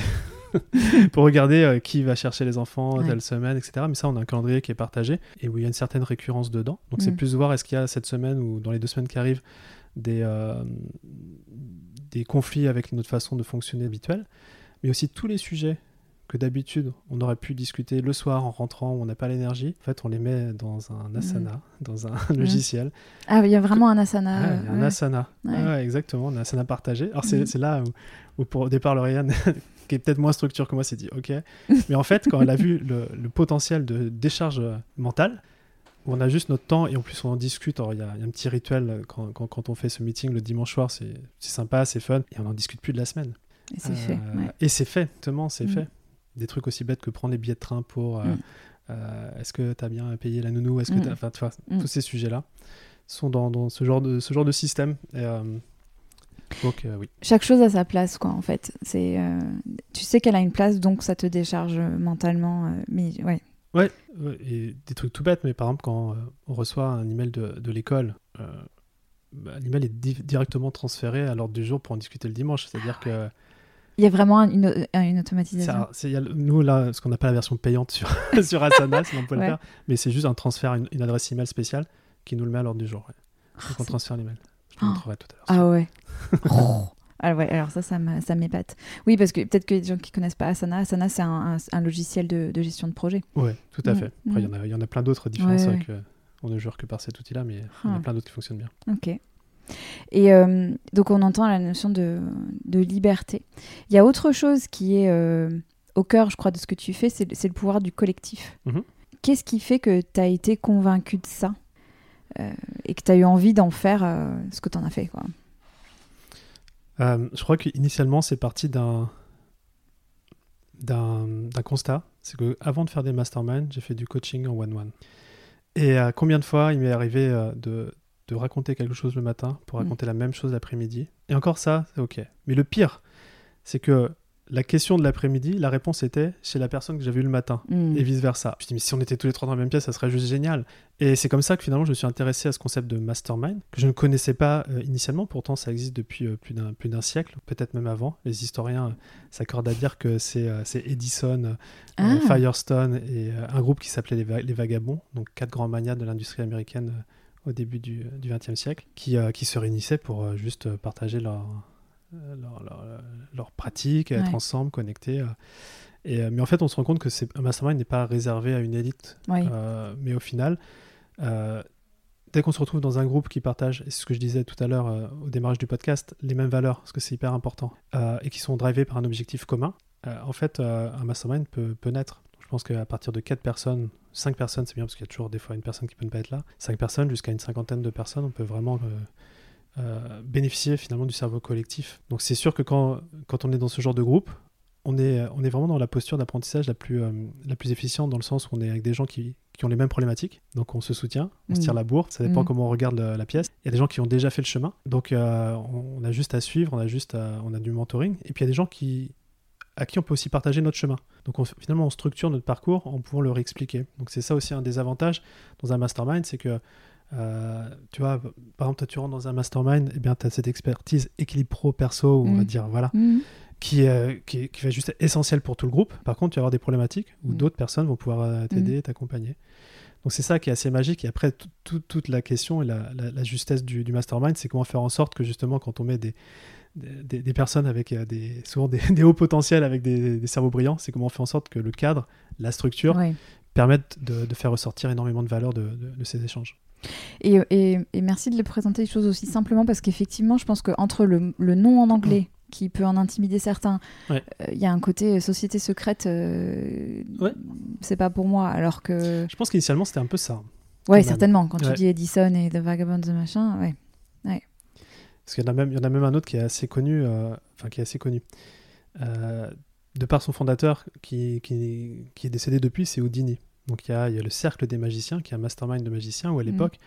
Speaker 2: pour regarder qui va chercher les enfants
Speaker 1: Ouais.
Speaker 2: telle semaine, etc. Mais ça, on a un calendrier qui est partagé et où il y a une certaine récurrence dedans. Donc, c'est
Speaker 1: Mm.
Speaker 2: plus voir est-ce qu'il y a cette semaine ou dans les deux semaines qui arrivent des, euh, des conflits avec notre façon de fonctionner habituelle, mais aussi tous les sujets que d'habitude on aurait pu discuter le soir en rentrant où on n'a pas l'énergie. En fait, on les met dans un asana, dans un logiciel.
Speaker 1: Ah, il y a vraiment un asana.
Speaker 2: Ah, un
Speaker 1: ouais.
Speaker 2: asana.
Speaker 1: Ouais.
Speaker 2: Ah ouais, exactement, un asana partagé. Alors, c'est
Speaker 1: Mhm.
Speaker 2: c'est là où, où pour, au départ, Lauriane, qui est peut-être moins structure que moi, s'est dit OK. Mais en fait, quand elle a vu le, le potentiel de décharge mentale, on a juste notre temps et en plus on en discute. Il y, a il y a un petit rituel euh, quand, quand- quand on fait ce meeting le dimanche soir, c'est c'est sympa, c'est fun, et on n'en discute plus de la semaine.
Speaker 1: Et c'est
Speaker 2: Euh,
Speaker 1: fait. ouais.
Speaker 2: Et c'est fait, justement, c'est
Speaker 1: Mm.
Speaker 2: fait. Des trucs aussi bêtes que prendre les billets de train pour. euh,
Speaker 1: Mm.
Speaker 2: euh, Est-ce que tu as bien payé la nounou? Est-ce que
Speaker 1: Mm.
Speaker 2: t'as- Enfin, tu vois,
Speaker 1: Mm.
Speaker 2: tous ces sujets-là sont dans, dans ce, genre de, ce genre de système. Et, euh, donc, euh, oui.
Speaker 1: Chaque chose a sa place, quoi, en fait. C'est, euh, tu sais qu'elle a une place, donc ça te décharge mentalement. euh, mais ouais.
Speaker 2: Ouais, ouais, et des trucs tout bêtes, mais par exemple, quand euh, on reçoit un email de, de l'école, euh, bah, l'email est di- directement transféré à l'ordre du jour pour en discuter le dimanche. C'est-à-dire que
Speaker 1: Il y a vraiment une, une automatisation.
Speaker 2: ça, y a nous, là, ce qu'on n'a pas la version payante sur, sur Asana, sinon on peut
Speaker 1: Ouais.
Speaker 2: le faire, mais c'est juste un transfert, une, une adresse email spéciale qui nous le met à l'ordre du jour.
Speaker 1: Ah,
Speaker 2: Donc on
Speaker 1: c'est-
Speaker 2: transfère l'email. Je te
Speaker 1: Oh.
Speaker 2: montrerai tout à l'heure.
Speaker 1: Ah ouais. Ah ouais, alors ça, ça m'épate. Oui, parce que peut-être que les gens qui connaissent pas Asana, Asana, c'est un, un- un logiciel de, de gestion de projet.
Speaker 2: Ouais, tout à fait. Après, il y en a- il y, en a plein d'autres différents.
Speaker 1: Ouais,
Speaker 2: on ne jure que par cet outil-là, mais il y en a
Speaker 1: Ah.
Speaker 2: plein d'autres qui fonctionnent bien.
Speaker 1: Ok. Et euh, donc on entend la notion de, de liberté. Il y a autre chose qui est euh, au cœur, je crois, de ce que tu fais, c'est le pouvoir du collectif.
Speaker 2: Mhm.
Speaker 1: Qu'est-ce qui fait que tu as été convaincu de ça euh, et que tu as eu envie d'en faire ce que tu en as fait quoi?
Speaker 2: Euh, je crois qu'initialement, c'est parti d'un d'un constat. C'est que avant de faire des masterminds, j'ai fait du coaching en one-one. Et euh, combien de fois il m'est arrivé euh, de, de raconter quelque chose le matin pour
Speaker 1: Mm.
Speaker 2: raconter la même chose l'après-midi? Et encore ça, c'est OK. Mais le pire, c'est que la question de l'après-midi, la réponse était chez la personne que j'avais eu le matin.
Speaker 1: Mm.
Speaker 2: et vice versa. Je me dis, mais si on était tous les trois dans la même pièce, ça serait juste génial. Et c'est comme ça que finalement, je me suis intéressé à ce concept de mastermind, que je ne connaissais pas euh, initialement, pourtant ça existe depuis euh, plus d'un siècle, peut-être même avant. Les historiens euh, s'accordent à dire que c'est Edison,
Speaker 1: Ah.
Speaker 2: Firestone et un groupe qui s'appelait les, Va- les Vagabonds, donc quatre grands manias de l'industrie américaine au début du XXe siècle, qui, qui se réunissaient pour juste partager leur, euh, leur, leur, euh, leurs pratiques, être ensemble, connectés. euh. Et, mais en fait, on se rend compte que c'est- un mastermind n'est pas réservé à une élite.
Speaker 1: Oui.
Speaker 2: Euh, mais au final, euh, dès qu'on se retrouve dans un groupe qui partage, et c'est ce que je disais tout à l'heure euh, au démarrage du podcast, les mêmes valeurs, parce que c'est hyper important, et qui sont drivés par un objectif commun, en fait, un mastermind peut, peut naître. Je pense qu'à partir de 4 personnes, 5 personnes, c'est bien parce qu'il y a toujours des fois une personne qui peut ne pas être là, 5 personnes jusqu'à une cinquantaine de personnes, on peut vraiment euh, bénéficier finalement du cerveau collectif. Donc c'est sûr que quand, quand on est dans ce genre de groupe, on est, on est vraiment dans la posture d'apprentissage la plus, euh, la plus efficiente dans le sens où on est avec des gens qui, qui ont les mêmes problématiques. Donc on se soutient, on se
Speaker 1: Mm.
Speaker 2: tire la bourre, ça dépend
Speaker 1: Mm.
Speaker 2: comment on regarde le- la pièce. Il y a des gens qui ont déjà fait le chemin, donc euh, on, on a juste à suivre, on a juste à- on a du mentoring. Et puis il y a des gens qui, à qui on peut aussi partager notre chemin. Donc on- finalement on structure notre parcours en pouvant leur expliquer. Donc c'est ça aussi un des avantages dans un mastermind, c'est que euh, tu vois, par exemple, toi, tu rentres dans un mastermind, et bien, tu as cette expertise équilibre pro-perso, on va
Speaker 1: Mm.
Speaker 2: dire, voilà,
Speaker 1: Mm.
Speaker 2: qui, est- qui, qui va juste être essentiel pour tout le groupe. Par contre, tu vas avoir des problématiques où
Speaker 1: Mm.
Speaker 2: d'autres personnes vont pouvoir euh, t'aider, t'accompagner. Donc, c'est ça qui est assez magique. Et après, tout- tout- toute la question et la, la- la justesse du, du mastermind, c'est comment faire en sorte que, justement, quand on met des, des, personnes avec euh, des, souvent des, des hauts potentiels, avec des, des cerveaux brillants, c'est comment on fait en sorte que le cadre, la structure,
Speaker 1: Ouais.
Speaker 2: permettent de, de faire ressortir énormément de valeur de, de- de ces échanges.
Speaker 1: Et, et- et merci de le présenter les choses aussi simplement parce qu'effectivement, je pense qu'entre le, le nom en anglais qui peut en intimider certains,
Speaker 2: Ouais.
Speaker 1: euh, il y a un côté société secrète, euh,
Speaker 2: Ouais.
Speaker 1: c'est pas pour moi. Alors que,
Speaker 2: Je pense qu'initialement, c'était un peu ça.
Speaker 1: ouais, certainement, quand
Speaker 2: Ouais.
Speaker 1: tu dis Edison et The Vagabonds et machin, ouais.
Speaker 2: Parce qu'il y en a même, il y en a même un autre qui est assez connu, euh, enfin qui est assez connu, euh, de par son fondateur qui, qui, qui est décédé depuis, c'est Houdini. Donc il y, a, il y a le cercle des magiciens, qui est un mastermind de magiciens, où à
Speaker 1: Mhm.
Speaker 2: l'époque,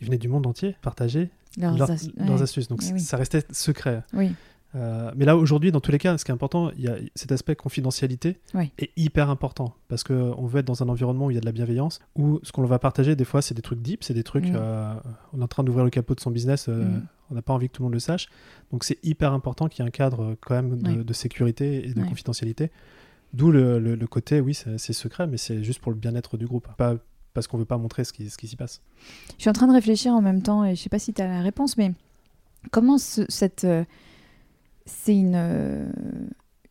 Speaker 2: ils venaient du monde entier partager
Speaker 1: Leurs
Speaker 2: leurs,
Speaker 1: as-
Speaker 2: leurs
Speaker 1: ouais.
Speaker 2: astuces. Donc
Speaker 1: Eh oui.
Speaker 2: ça restait secret.
Speaker 1: Oui.
Speaker 2: Euh, mais là, aujourd'hui, dans tous les cas, ce qui est important, il y a cet aspect confidentialité
Speaker 1: Oui.
Speaker 2: est hyper important parce qu'on veut être dans un environnement où il y a de la bienveillance, où ce qu'on va partager, des fois, c'est des trucs deep, c'est des trucs.
Speaker 1: Mm.
Speaker 2: euh, on est en train d'ouvrir le capot de son business, euh,
Speaker 1: Mm.
Speaker 2: on n'a pas envie que tout le monde le sache. Donc, c'est hyper important qu'il y ait un cadre quand même de,
Speaker 1: Oui.
Speaker 2: de sécurité et de
Speaker 1: Oui.
Speaker 2: confidentialité. D'où le, le- côté, oui, c'est secret, mais c'est juste pour le bien-être du groupe, pas parce qu'on veut pas montrer ce qui, ce qui s'y passe.
Speaker 1: Je suis en train de réfléchir en même temps et je sais pas si tu as la réponse, mais comment ce- cette. euh, c'est une, euh,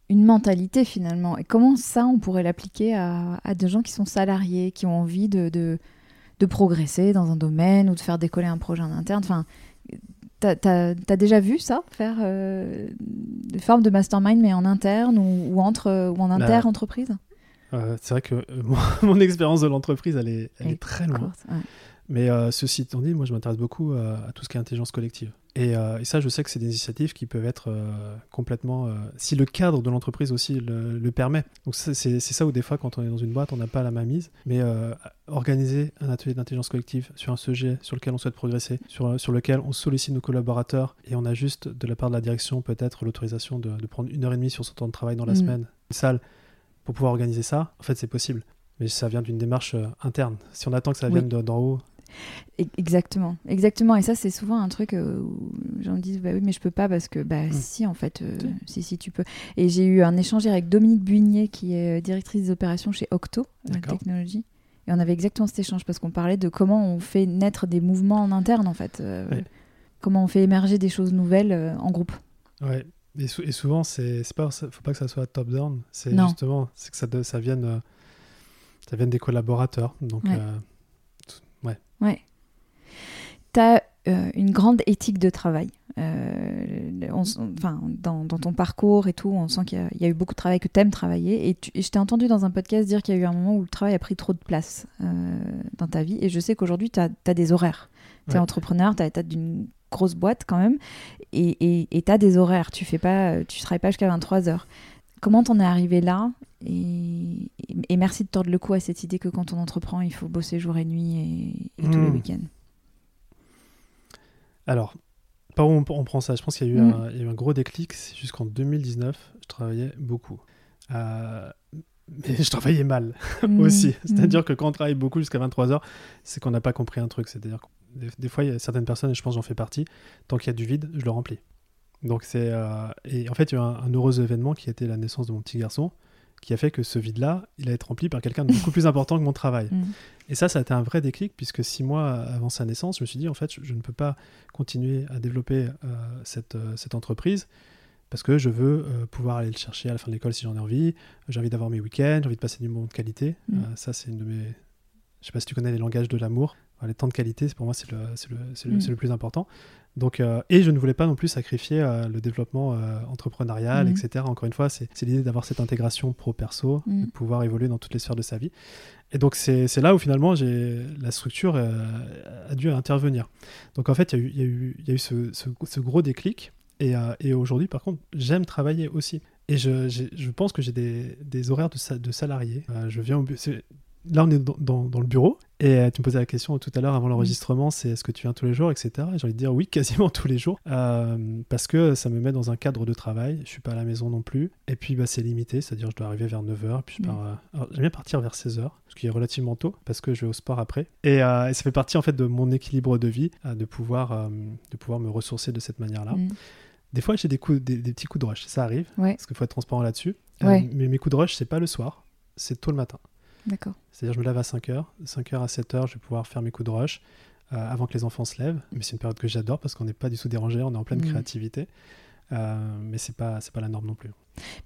Speaker 1: une mentalité finalement? Et comment ça, on pourrait l'appliquer à, à des gens qui sont salariés, qui ont envie de, de, de progresser dans un domaine ou de faire décoller un projet en interne? Enfin, t'as as, déjà vu ça Faire euh, des formes de mastermind, mais en interne ou, ou entre, ou en
Speaker 2: Bah,
Speaker 1: inter-entreprise?
Speaker 2: Euh, c'est vrai que euh, mon, mon expérience de l'entreprise, elle est, elle
Speaker 1: Elle
Speaker 2: est très loin.
Speaker 1: Courte, ouais.
Speaker 2: Mais euh, ceci étant dit, moi je m'intéresse beaucoup à tout ce qui est intelligence collective. Et, euh, et ça, je sais que c'est des initiatives qui peuvent être euh, complètement. euh, si le cadre de l'entreprise aussi le, le permet. Donc c'est ça où des fois, quand on est dans une boîte, on n'a pas la main mise. Mais organiser un atelier d'intelligence collective sur un sujet sur lequel on souhaite progresser, sur, sur lequel on sollicite nos collaborateurs et on a juste de la part de la direction peut-être l'autorisation de, de prendre une heure et demie sur son temps de travail dans la
Speaker 1: Mm.
Speaker 2: semaine, une salle, pour pouvoir organiser ça, en fait c'est possible. Mais ça vient d'une démarche interne. Si on attend que ça vienne de- d'en haut,
Speaker 1: Exactement, exactement. Et ça, c'est souvent un truc euh, où les gens me disent bah oui, mais je peux pas parce que bah
Speaker 2: Mm.
Speaker 1: si en fait, euh,
Speaker 2: Si.
Speaker 1: si si tu peux. Et j'ai eu un échange avec Dominique Bugnier qui est euh, directrice des opérations chez Octo. Technologies. Et on avait exactement cet échange parce qu'on parlait de comment on fait naître des mouvements en interne en fait, euh,
Speaker 2: Ouais.
Speaker 1: comment on fait émerger des choses nouvelles euh, en groupe.
Speaker 2: Ouais. Et, sou- et souvent, c'est pas, faut pas que ça soit top down. C'est justement, c'est que ça, de- ça vienne, ça vienne des collaborateurs. Donc,
Speaker 1: Ouais.
Speaker 2: Euh, ouais.
Speaker 1: Tu as une grande éthique de travail. Euh, on enfin, dans, dans ton parcours et tout, on sent qu'il y, a- il y a eu beaucoup de travail, que tu aimes travailler. Et, tu- et je t'ai entendu dans un podcast dire qu'il y a eu un moment où le travail a pris trop de place euh, dans ta vie. Et je sais qu'aujourd'hui, tu as, des horaires. Tu es
Speaker 2: Ouais.
Speaker 1: entrepreneur, tu as, d'une grosse boîte quand même. Et tu as des horaires. Tu fais pas, tu travailles pas jusqu'à 23 heures. Comment t'en es arrivé là et, et merci de tordre le cou à cette idée que quand on entreprend, il faut bosser jour et nuit et, et tous les
Speaker 2: Mm.
Speaker 1: week-ends.
Speaker 2: Alors, par où on, on prend ça? Je pense qu'il y, a eu
Speaker 1: Mm.
Speaker 2: un- il y a eu un gros déclic. C'est Jusqu'en 2019, je travaillais beaucoup. Euh, mais je travaillais mal aussi.
Speaker 1: Mm.
Speaker 2: C'est-à-dire que quand on travaille beaucoup jusqu'à 23h, c'est qu'on n'a pas compris un truc. C'est-à-dire que des, des fois, il y a certaines personnes, et je pense que j'en fais partie, tant qu'il y a du vide, je le remplis. Donc c'est euh, et en fait il y a eu un, un heureux événement qui a été la naissance de mon petit garçon qui a fait que ce vide-là, il a été rempli par quelqu'un de beaucoup plus important que mon travail.
Speaker 1: Mm.
Speaker 2: Et ça, ça a été un vrai déclic, puisque six mois avant sa naissance, je me suis dit, en fait, je, je ne peux pas continuer à développer euh, cette, euh, cette entreprise, parce que je veux euh, pouvoir aller le chercher à la fin de l'école si j'en ai envie, j'ai envie d'avoir mes week-ends, j'ai envie de passer du moment de qualité.
Speaker 1: Mm.
Speaker 2: Ça, c'est une de mes... Je sais pas si tu connais les langages de l'amour. Enfin, les temps de qualité, pour moi, c'est le, le,
Speaker 1: Mm.
Speaker 2: c'est le plus important. Donc, euh, et je ne voulais pas non plus sacrifier euh, le développement euh, entrepreneurial,
Speaker 1: Mm.
Speaker 2: etc. Encore une fois, c'est l'idée d'avoir cette intégration pro-perso,
Speaker 1: Mm.
Speaker 2: de pouvoir évoluer dans toutes les sphères de sa vie. Et donc, c'est là où finalement la structure a dû intervenir. Donc, en fait, il y a eu, y y a ce, ce- ce gros déclic. Et, et aujourd'hui, par contre, j'aime travailler aussi. Et je, pense que j'ai des, des horaires de, sa- de. Euh, je viens au Là, on est dans, dans- dans le bureau. Et euh, tu me posais la question tout à l'heure avant l'enregistrement c'est est-ce que tu viens tous les jours, etc. Et j'ai envie de dire oui, quasiment tous les jours. Euh, parce que ça me met dans un cadre de travail. Je suis pas à la maison non plus. Et puis, bah, c'est limité. C'est-à-dire, je dois arriver vers 9h. Puis, je pars. euh, alors, j'aime bien partir vers 16h, ce qui est relativement tôt, parce que je vais au sport après. Et, et ça fait partie, en fait, de mon équilibre de vie, de, pouvoir, de pouvoir me ressourcer de cette manière-là.
Speaker 1: Mm.
Speaker 2: Des fois, j'ai des, coups, des, des petits coups de rush. Ça arrive,
Speaker 1: Ouais,
Speaker 2: parce qu'il faut être transparent là-dessus.
Speaker 1: Ouais.
Speaker 2: mais mes coups de rush, c'est pas le soir, c'est tôt le matin.
Speaker 1: D'accord.
Speaker 2: C'est-à-dire, je me lève à 5h. 5h à 7h, je vais pouvoir faire mes coups de rush euh, avant que les enfants se lèvent. Mais c'est une période que j'adore parce qu'on n'est pas du tout dérangé, on est en pleine
Speaker 1: Mm.
Speaker 2: créativité. Euh, mais c'est pas, c'est pas la norme non plus.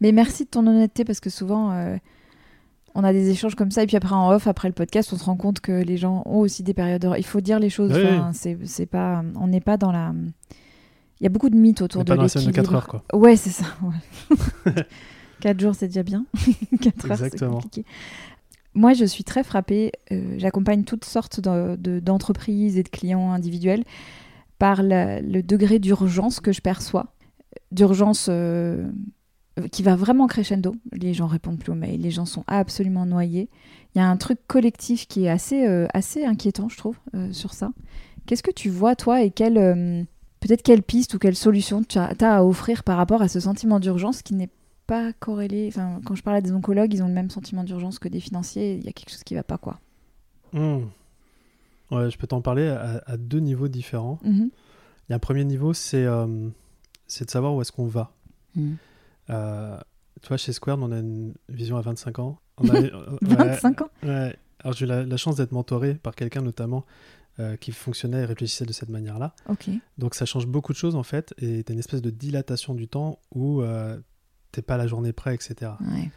Speaker 1: Mais merci de ton honnêteté parce que souvent euh, on a des échanges comme ça et puis après en off, après le podcast, on se rend compte que les gens ont aussi des périodes. Il faut dire les choses.
Speaker 2: Oui,
Speaker 1: enfin, c'est, c'est pas, on n'est pas dans la. Il y a beaucoup de mythes
Speaker 2: On
Speaker 1: autour
Speaker 2: n'est
Speaker 1: de
Speaker 2: pas dans la semaine de
Speaker 1: l'équilibre.
Speaker 2: 4 heures, quoi.
Speaker 1: Ouais, c'est ça. ouais. 4 jours, c'est déjà bien. 4 heures, c'est
Speaker 2: Exactement.
Speaker 1: compliqué. Moi, je suis très frappée. euh, j'accompagne toutes sortes de- de- d'entreprises et de clients individuels par le degré d'urgence que je perçois. D'urgence euh, qui va vraiment crescendo. Les gens répondent plus aux mails, les gens sont absolument noyés. Il y a un truc collectif qui est assez, euh, assez inquiétant, je trouve, sur ça. Qu'est-ce que tu vois, toi, et peut-être quelle piste ou quelle solution tu as, as à offrir par rapport à ce sentiment d'urgence qui n'est pas corrélé Enfin, quand je parle à des oncologues, ils ont le même sentiment d'urgence que des financiers. Il y a quelque chose qui va pas, quoi.
Speaker 2: Hmm. Ouais, je peux t'en parler à, à deux niveaux différents.
Speaker 1: Mhm.
Speaker 2: Il y a un premier niveau, c'est euh, c'est de savoir où est-ce qu'on va. Euh, tu vois, chez Square, on a une vision à 25 ans. On a- euh, ouais,
Speaker 1: 25 ans
Speaker 2: ouais. Alors, j'ai eu la, la chance d'être mentoré par quelqu'un, notamment, euh, qui fonctionnait et réfléchissait de cette manière-là.
Speaker 1: Ok.
Speaker 2: Donc, ça change beaucoup de choses, en fait, et t'as une espèce de dilatation du temps où euh, t'es pas à la journée près, etc.
Speaker 1: Ouais.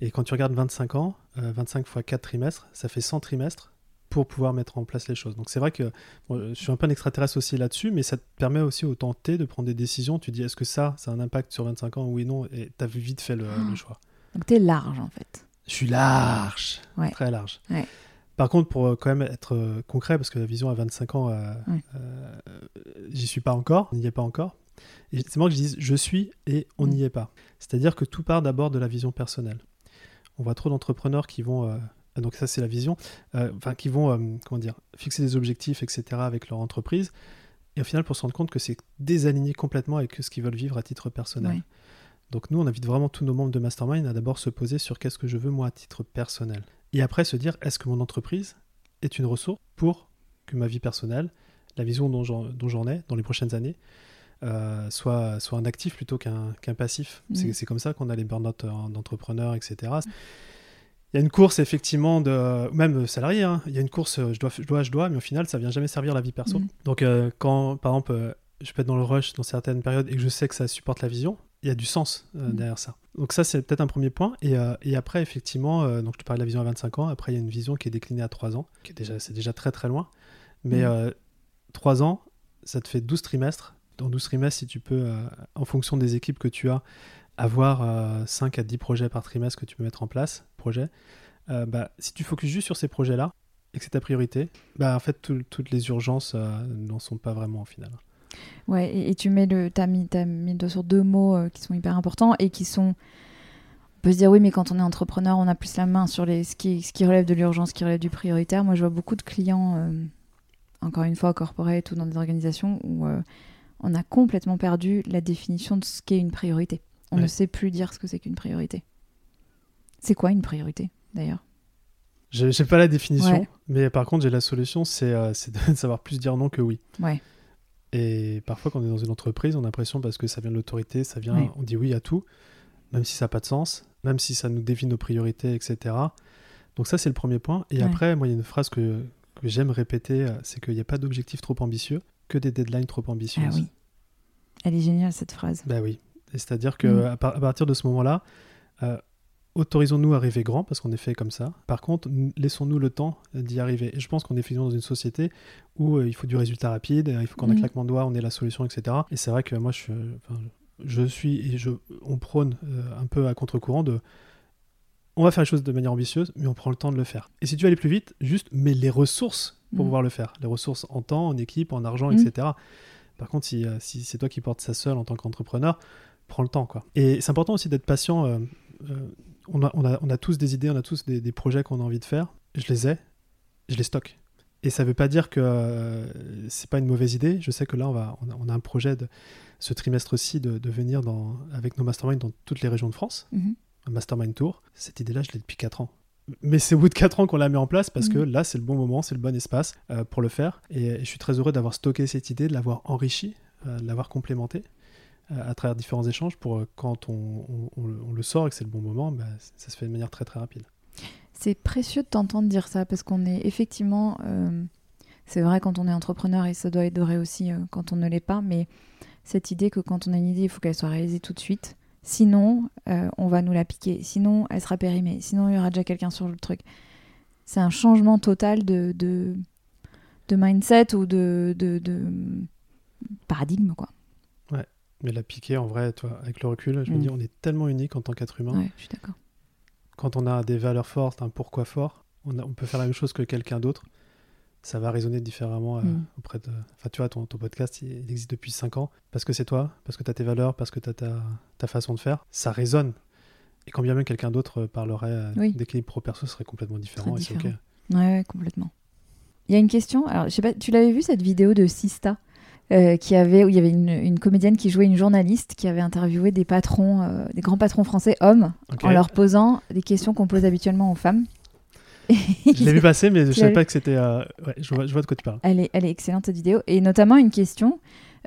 Speaker 2: Et quand tu regardes 25 ans, euh, 25 fois 4 trimestres, ça fait 100 trimestres pour pouvoir mettre en place les choses. Donc c'est vrai que bon, je suis un peu un extraterrestre aussi là-dessus, mais ça te permet aussi au temps T de prendre des décisions. Tu dis est-ce que ça, ça a un impact sur 25 ans? Oui, non, et tu as vite fait le,
Speaker 1: Ah.
Speaker 2: le choix.
Speaker 1: Donc t'es large, en fait.
Speaker 2: Je suis large,
Speaker 1: Ouais.
Speaker 2: très large.
Speaker 1: Ouais.
Speaker 2: Par contre, pour euh, quand même être euh, concret, parce que la vision à 25 ans, euh, euh, j'y suis pas encore, n'y est pas encore. Et C'est moi que je dis je suis et on
Speaker 1: Mm.
Speaker 2: n'y est pas. C'est-à-dire que tout part d'abord de la vision personnelle. On voit trop d'entrepreneurs qui vont, euh, donc ça c'est la vision, euh, enfin qui vont, euh, comment dire, fixer des objectifs, etc. avec leur entreprise, et au final pour se rendre compte que c'est désaligné complètement avec ce qu'ils veulent vivre à titre personnel. Donc nous, on invite vraiment tous nos membres de Mastermind à d'abord se poser sur qu'est-ce que je veux moi à titre personnel. Et après se dire, est-ce que mon entreprise est une ressource pour que ma vie personnelle, la vision dont j'en ai dans les prochaines années, euh, soit, soit un actif plutôt qu'un passif.
Speaker 1: Mhm.
Speaker 2: C'est- comme ça qu'on a les burn-out euh, d'entrepreneurs, etc. Il y a une course effectivement de même salarié. hein. Il y a une course, euh, je dois, je dois, je dois, mais au final, ça vient jamais servir la vie perso.
Speaker 1: Mhm.
Speaker 2: Donc euh, quand, par exemple, je peux être dans le rush dans certaines périodes et que je sais que ça supporte la vision, il y a du sens euh, derrière ça. Donc ça, c'est peut-être un premier point. Et, euh, et après, effectivement, euh, donc je te parlais de la vision à 25 ans. Après, il y a une vision qui est déclinée à 3 ans, qui est déjà, c'est déjà très très loin. Mais euh, 3 ans, ça te fait 12 trimestres. Dans 12 trimestres, si tu peux, euh, en fonction des équipes que tu as, avoir euh, 5 à 10 projets par trimestre que tu peux mettre en place, projet, euh, bah, si tu focuses juste sur ces projets-là et que c'est ta priorité, bah, en fait, tout- toutes les urgences euh, n'en sont pas vraiment au final.
Speaker 1: Ouais, et, tu mets le, t'as mis, t'as mis sur deux mots qui sont hyper importants et qui sont. On peut se dire oui, mais quand on est entrepreneur, on a plus la main sur les, ce, qui, ce qui relève de l'urgence, ce qui relève du prioritaire. Moi, je vois beaucoup de clients, encore une fois, corporate ou dans des organisations où on a complètement perdu la définition de ce qu'est une priorité. On
Speaker 2: Ouais.
Speaker 1: ne sait plus dire ce que c'est qu'une priorité. C'est quoi une priorité, d'ailleurs?
Speaker 2: J'ai pas la définition,
Speaker 1: Ouais.
Speaker 2: mais par contre, j'ai la solution, c'est euh, de savoir plus dire non que oui.
Speaker 1: Ouais.
Speaker 2: Et parfois, quand on est dans une entreprise, on a l'impression, parce que ça vient de l'autorité, ça vient, on dit oui à tout, même si ça n'a pas de sens, même si ça nous dévie nos priorités, etc. Donc ça, c'est le premier point. Et
Speaker 1: Ouais.
Speaker 2: après, moi, il y a une phrase que, que j'aime répéter, euh, c'est qu'il n'y a pas d'objectif trop ambitieux, que des deadlines trop ambitieuses.
Speaker 1: Ah oui. Elle est géniale, cette phrase.
Speaker 2: Bah oui. C'est-à-dire que
Speaker 1: Mm.
Speaker 2: à, par- à partir de ce moment-là, euh, autorisons-nous à rêver grand parce qu'on est fait comme ça. Par contre, laissons-nous le temps d'y arriver. Et je pense qu'on est effectivement dans une société où euh, il faut du résultat rapide, euh, il faut qu'en un
Speaker 1: Mm.
Speaker 2: claquement de doigts, on ait la solution, etc. Et c'est vrai que moi, je, suis, enfin, je suis et je, on prône euh, un peu à contre-courant de. On va faire les choses de manière ambitieuse, mais on prend le temps de le faire. Et si tu veux aller plus vite, juste mets les ressources pour
Speaker 1: Mm.
Speaker 2: pouvoir le faire. Les ressources en temps, en équipe, en argent,
Speaker 1: Mm.
Speaker 2: etc. Par contre, si, euh, si c'est toi qui portes ça seul en tant qu'entrepreneur, prends le temps. Quoi. Et c'est important aussi d'être patient. euh, euh, on, a, on, a, on a tous des idées, on a tous des, des projets qu'on a envie de faire. Je les ai, je les stocke. Et ça ne veut pas dire que euh, c'est pas une mauvaise idée. Je sais que là, on, va, on, a, on a un projet de ce trimestre-ci de, de venir dans, avec nos masterminds dans toutes les régions de France,
Speaker 1: Mhm.
Speaker 2: un mastermind tour. Cette idée-là, je l'ai depuis 4 ans. Mais c'est au bout de 4 ans qu'on la met en place parce que
Speaker 1: Mhm.
Speaker 2: là, c'est le bon moment, c'est le bon espace euh, pour le faire. Et, et je suis très heureux d'avoir stocké cette idée, de l'avoir enrichie, euh, de l'avoir complémentée euh, à travers différents échanges pour quand on, on- on le- on le sort et que c'est le bon moment, bah, ça se fait de manière très très rapide.
Speaker 1: C'est précieux de t'entendre dire ça parce qu'on est effectivement, c'est vrai quand on est entrepreneur et ça doit être vrai aussi quand on ne l'est pas, mais cette idée que quand on a une idée, il faut qu'elle soit réalisée tout de suite. Sinon, euh, on va nous la piquer. Sinon, elle sera périmée. Sinon, il y aura déjà quelqu'un sur le truc. C'est un changement total de, de, de mindset ou de, de, de paradigme, quoi.
Speaker 2: Mais la piquer, en vrai, toi, avec le recul, je me
Speaker 1: Mm.
Speaker 2: dis, on est tellement unique en tant qu'être humain.
Speaker 1: Ouais, je suis d'accord.
Speaker 2: Quand on a des valeurs fortes, un pourquoi fort, on, a- on peut faire la même chose que quelqu'un d'autre. Ça va résonner différemment euh,
Speaker 1: Mm.
Speaker 2: auprès de. Enfin, tu vois, ton, ton podcast, il, il existe depuis 5 ans. Parce que c'est toi, parce que tu as tes valeurs, parce que tu as ta, ta façon de faire. Ça résonne. Et quand bien même quelqu'un d'autre euh, parlerait euh,
Speaker 1: Oui.
Speaker 2: d'équilibre pro-perso, ce serait complètement différent.
Speaker 1: Très
Speaker 2: et c'est ok.
Speaker 1: différent. Ouais, ouais, complètement. Il y a une question. Alors, je sais pas, tu l'avais vu cette vidéo de Sista euh, qui avait, où il y avait une, une comédienne qui jouait une journaliste qui avait interviewé des patrons, euh, des grands patrons français hommes, en leur posant des questions qu'on pose habituellement aux femmes.
Speaker 2: Je l'ai vu passer, mais je
Speaker 1: Tu
Speaker 2: savais pas que c'était. euh, Ouais, je vois, je vois de quoi tu parles.
Speaker 1: Elle est, elle est excellente cette vidéo et notamment une question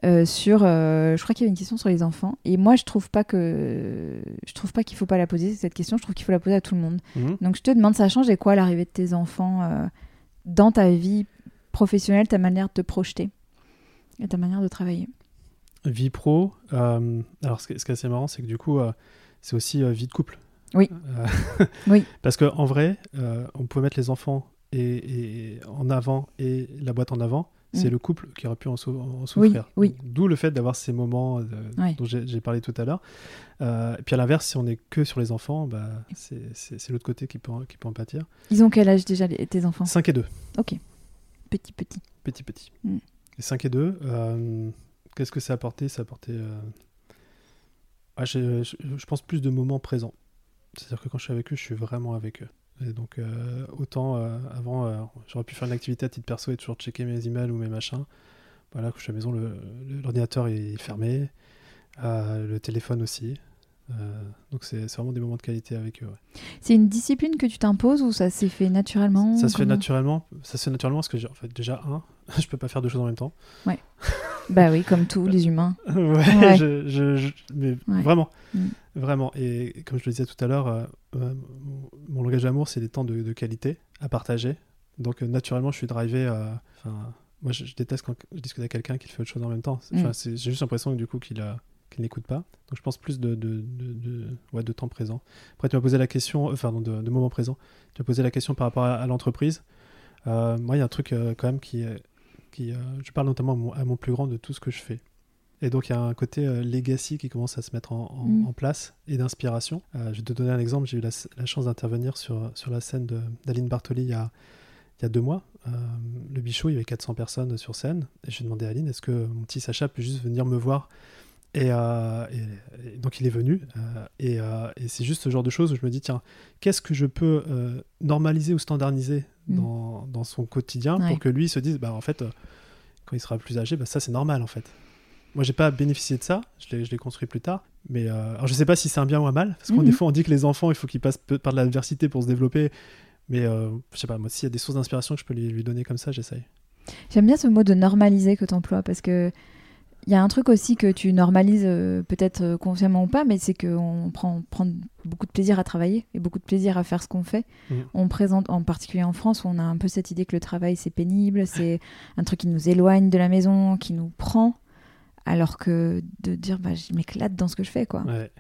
Speaker 1: euh, sur, euh, je crois qu'il y avait une question sur les enfants et moi je trouve pas que, je trouve pas qu'il faut pas la poser cette question. Je trouve qu'il faut la poser à tout le monde.
Speaker 2: Mhm.
Speaker 1: Donc je te demande, ça change et quoi l'arrivée de tes enfants dans ta vie professionnelle, ta manière de te projeter et ta manière de travailler?
Speaker 2: Vie pro. alors, ce qui est assez marrant, c'est que du coup, c'est aussi vie de couple.
Speaker 1: Oui.
Speaker 2: Euh,
Speaker 1: Oui.
Speaker 2: Parce qu'en vrai, euh, on pouvait mettre les enfants et, et en avant et la boîte en avant. C'est
Speaker 1: Mm.
Speaker 2: le couple qui aurait pu en, sou- en souffrir.
Speaker 1: oui.
Speaker 2: D'où le fait d'avoir ces moments euh,
Speaker 1: Ouais.
Speaker 2: dont j'ai parlé tout à l'heure. Euh, et puis à l'inverse, si on est que sur les enfants, bah, c'est l'autre côté qui peut, en- qui peut en pâtir.
Speaker 1: Ils ont quel âge déjà les- tes enfants?
Speaker 2: 5 et 2.
Speaker 1: Petit petit.
Speaker 2: Petit, petit.
Speaker 1: Mm.
Speaker 2: Et 5 et 2, euh, qu'est-ce que ça a apporté? Ça a apporté. ah, je pense plus de moments présents. C'est-à-dire que quand je suis avec eux, je suis vraiment avec eux. Et donc, euh, autant euh, avant, euh, j'aurais pu faire une activité à titre perso et toujours checker mes emails ou mes machins. Voilà, quand je suis à la maison, l'ordinateur est fermé, le téléphone aussi. Donc, c'est vraiment des moments de qualité avec eux. ouais.
Speaker 1: C'est une discipline que tu t'imposes ou ça s'est fait naturellement
Speaker 2: Ça se fait naturellement. Ça se fait naturellement parce que, en fait, déjà, un, je peux pas faire deux choses en même temps.
Speaker 1: Bah oui, comme tous les humains.
Speaker 2: ouais,
Speaker 1: Ouais.
Speaker 2: je- je- je- mais vraiment,
Speaker 1: Mm.
Speaker 2: vraiment. Et comme je le disais tout à l'heure, euh, euh, mon, langage d'amour, c'est des temps de, de qualité à partager. Donc euh, naturellement, je suis drivé. moi, je, déteste quand je discute avec quelqu'un qui fait autre chose en même temps.
Speaker 1: Mm.
Speaker 2: J'ai juste l'impression que du coup qu'il n'écoute pas. Donc je pense plus de, de, de, de- ouais, de temps présent. Après, tu m'as posé la question, enfin, non, de, moment présent. Tu m'as posé la question par rapport à, à l'entreprise. Moi, il y a un truc quand même qui, est- qui euh, je parle notamment à mon, à mon plus grand de tout ce que je fais. Et donc, il y a un côté euh, legacy qui commence à se mettre en, en-
Speaker 1: Mm.
Speaker 2: en place et d'inspiration. Euh, je vais te donner un exemple. J'ai eu la, la chance d'intervenir sur, sur la scène d'Aline Bartoli il y a, il y a deux mois. Euh, le Bichot, il y avait 400 personnes sur scène. Et j'ai demandé à Aline est-ce que mon petit Sacha peut juste venir me voir? Et, euh, et- et donc, il est venu. euh, et et c'est juste ce genre de choses où je me dis tiens, qu'est-ce que je peux normaliser ou standardiser
Speaker 1: Mm.
Speaker 2: dans, dans son quotidien
Speaker 1: Ouais.
Speaker 2: pour que lui se dise bah, en fait, euh, quand il sera plus âgé, bah, ça c'est normal en fait. Moi, j'ai pas bénéficié de ça, je l'ai, je l'ai construit plus tard. Mais euh, alors, je sais pas si c'est un bien ou un mal, parce que
Speaker 1: Mhm.
Speaker 2: des fois, on dit que les enfants, il faut qu'ils passent par de l'adversité pour se développer. Mais euh, je sais pas, moi, s'il y a des sources d'inspiration que je peux lui, lui donner comme ça, j'essaye.
Speaker 1: J'aime bien ce mot de normaliser que tu emploies parce que il y a un truc aussi que tu normalises euh, peut-être euh, consciemment ou pas, mais c'est qu'on prend, prend beaucoup de plaisir à travailler et beaucoup de plaisir à faire ce qu'on fait.
Speaker 2: Mhm.
Speaker 1: On présente, en particulier en France, où on a un peu cette idée que le travail c'est pénible, c'est un truc qui nous éloigne de la maison, qui nous prend, alors que de dire bah, je m'éclate dans ce que je fais quoi.
Speaker 2: Ouais,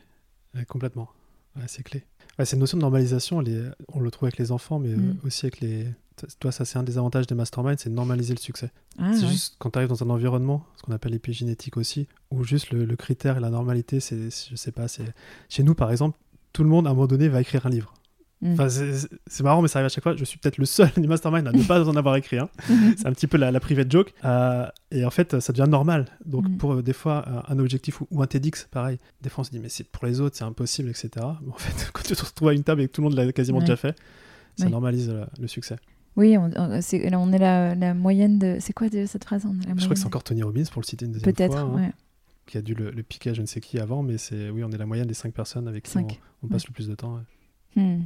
Speaker 2: ouais, complètement. Ouais, c'est clé. Ouais, cette notion de normalisation, elle est- on le trouve avec les enfants, mais euh,
Speaker 1: Mm.
Speaker 2: aussi avec les. Toi, ça, c'est un des avantages des masterminds, c'est de normaliser le succès.
Speaker 1: Ah,
Speaker 2: c'est
Speaker 1: ouais.
Speaker 2: juste quand tu arrives dans un environnement, ce qu'on appelle l'épigénétique aussi, où juste le, le critère et la normalité, c'est, je sais pas, c'est. Chez nous, par exemple, tout le monde, à un moment donné, va écrire un livre.
Speaker 1: Mm.
Speaker 2: Enfin, c'est, marrant, mais ça arrive à chaque fois. Je suis peut-être le seul du mastermind à ne pas en avoir écrit.
Speaker 1: Mhm.
Speaker 2: C'est un petit peu la, la private joke. Euh, et en fait, ça devient normal. Donc,
Speaker 1: Mhm.
Speaker 2: pour euh, des fois, un, un objectif ou, ou un TEDx, pareil, des fois, on se dit, mais c'est pour les autres, c'est impossible, etc. Mais en fait, quand tu te retrouves à une table et que tout le monde l'a quasiment
Speaker 1: Ouais.
Speaker 2: déjà fait, ça
Speaker 1: Ouais.
Speaker 2: normalise euh, le succès.
Speaker 1: Oui, on, on- c'est- on est la, la moyenne de. C'est quoi de cette phrase? On est
Speaker 2: Je crois que c'est encore Tony Robbins, pour le citer une deuxième
Speaker 1: Peut-être,
Speaker 2: fois, hein,
Speaker 1: ouais.
Speaker 2: qui a dû le, le piquer à je ne sais qui avant, mais c'est oui, on est la moyenne des cinq personnes avec qui on,
Speaker 1: Cinq.
Speaker 2: on passe le plus de temps. ouais.
Speaker 1: Hmm.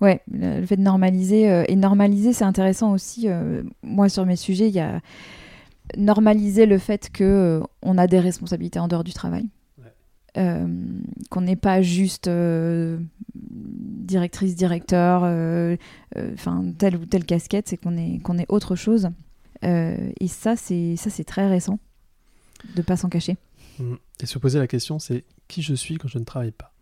Speaker 1: Ouais, le fait de normaliser. euh, et normaliser, c'est intéressant aussi. euh, moi, sur mes sujets, il y a normaliser le fait que euh, on a des responsabilités en dehors du travail. Euh, qu'on n'est pas juste euh, directrice, directeur, euh, euh, enfin telle ou telle casquette, c'est qu'on est, qu'on est autre chose. Et ça, c'est ça, c'est très récent de pas s'en cacher.
Speaker 2: Mm. Et se poser la question, c'est qui je suis quand je ne travaille pas?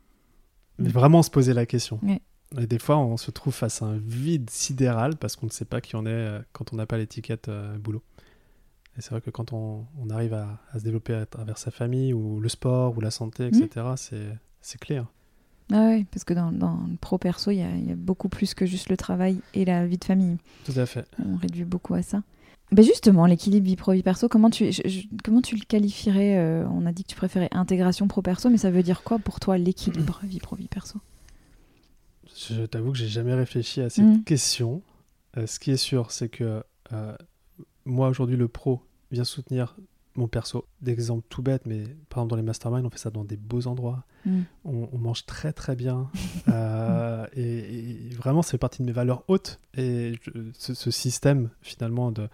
Speaker 2: Mais
Speaker 1: Mm.
Speaker 2: vraiment se poser la question.
Speaker 1: Ouais.
Speaker 2: Et des fois, on se trouve face à un vide sidéral parce qu'on ne sait pas qui on est quand on n'a pas l'étiquette boulot. Et c'est vrai que quand on, on arrive à, à se développer à travers sa famille ou le sport ou la santé, etc., c'est, c'est clé. hein.
Speaker 1: Ah ouais, parce que dans, dans le pro perso, il y, a- il y a beaucoup plus que juste le travail et la vie de famille.
Speaker 2: Tout à fait.
Speaker 1: On réduit beaucoup à ça. Ben justement, l'équilibre vie pro vie perso, comment tu, je- je- comment tu le qualifierais euh, On a dit que tu préférais intégration pro perso, mais ça veut dire quoi pour toi l'équilibre vie pro vie perso?
Speaker 2: Je t'avoue que j'ai jamais réfléchi à cette
Speaker 1: Mm.
Speaker 2: question. Euh, ce qui est sûr, c'est que moi aujourd'hui le pro vient soutenir mon perso. D'exemple tout bête, mais par exemple dans les masterminds, on fait ça dans des beaux endroits.
Speaker 1: Mm.
Speaker 2: On, mange très très bien. Euh, et, vraiment, ça fait partie de mes valeurs hautes. Et ce, système, finalement, de,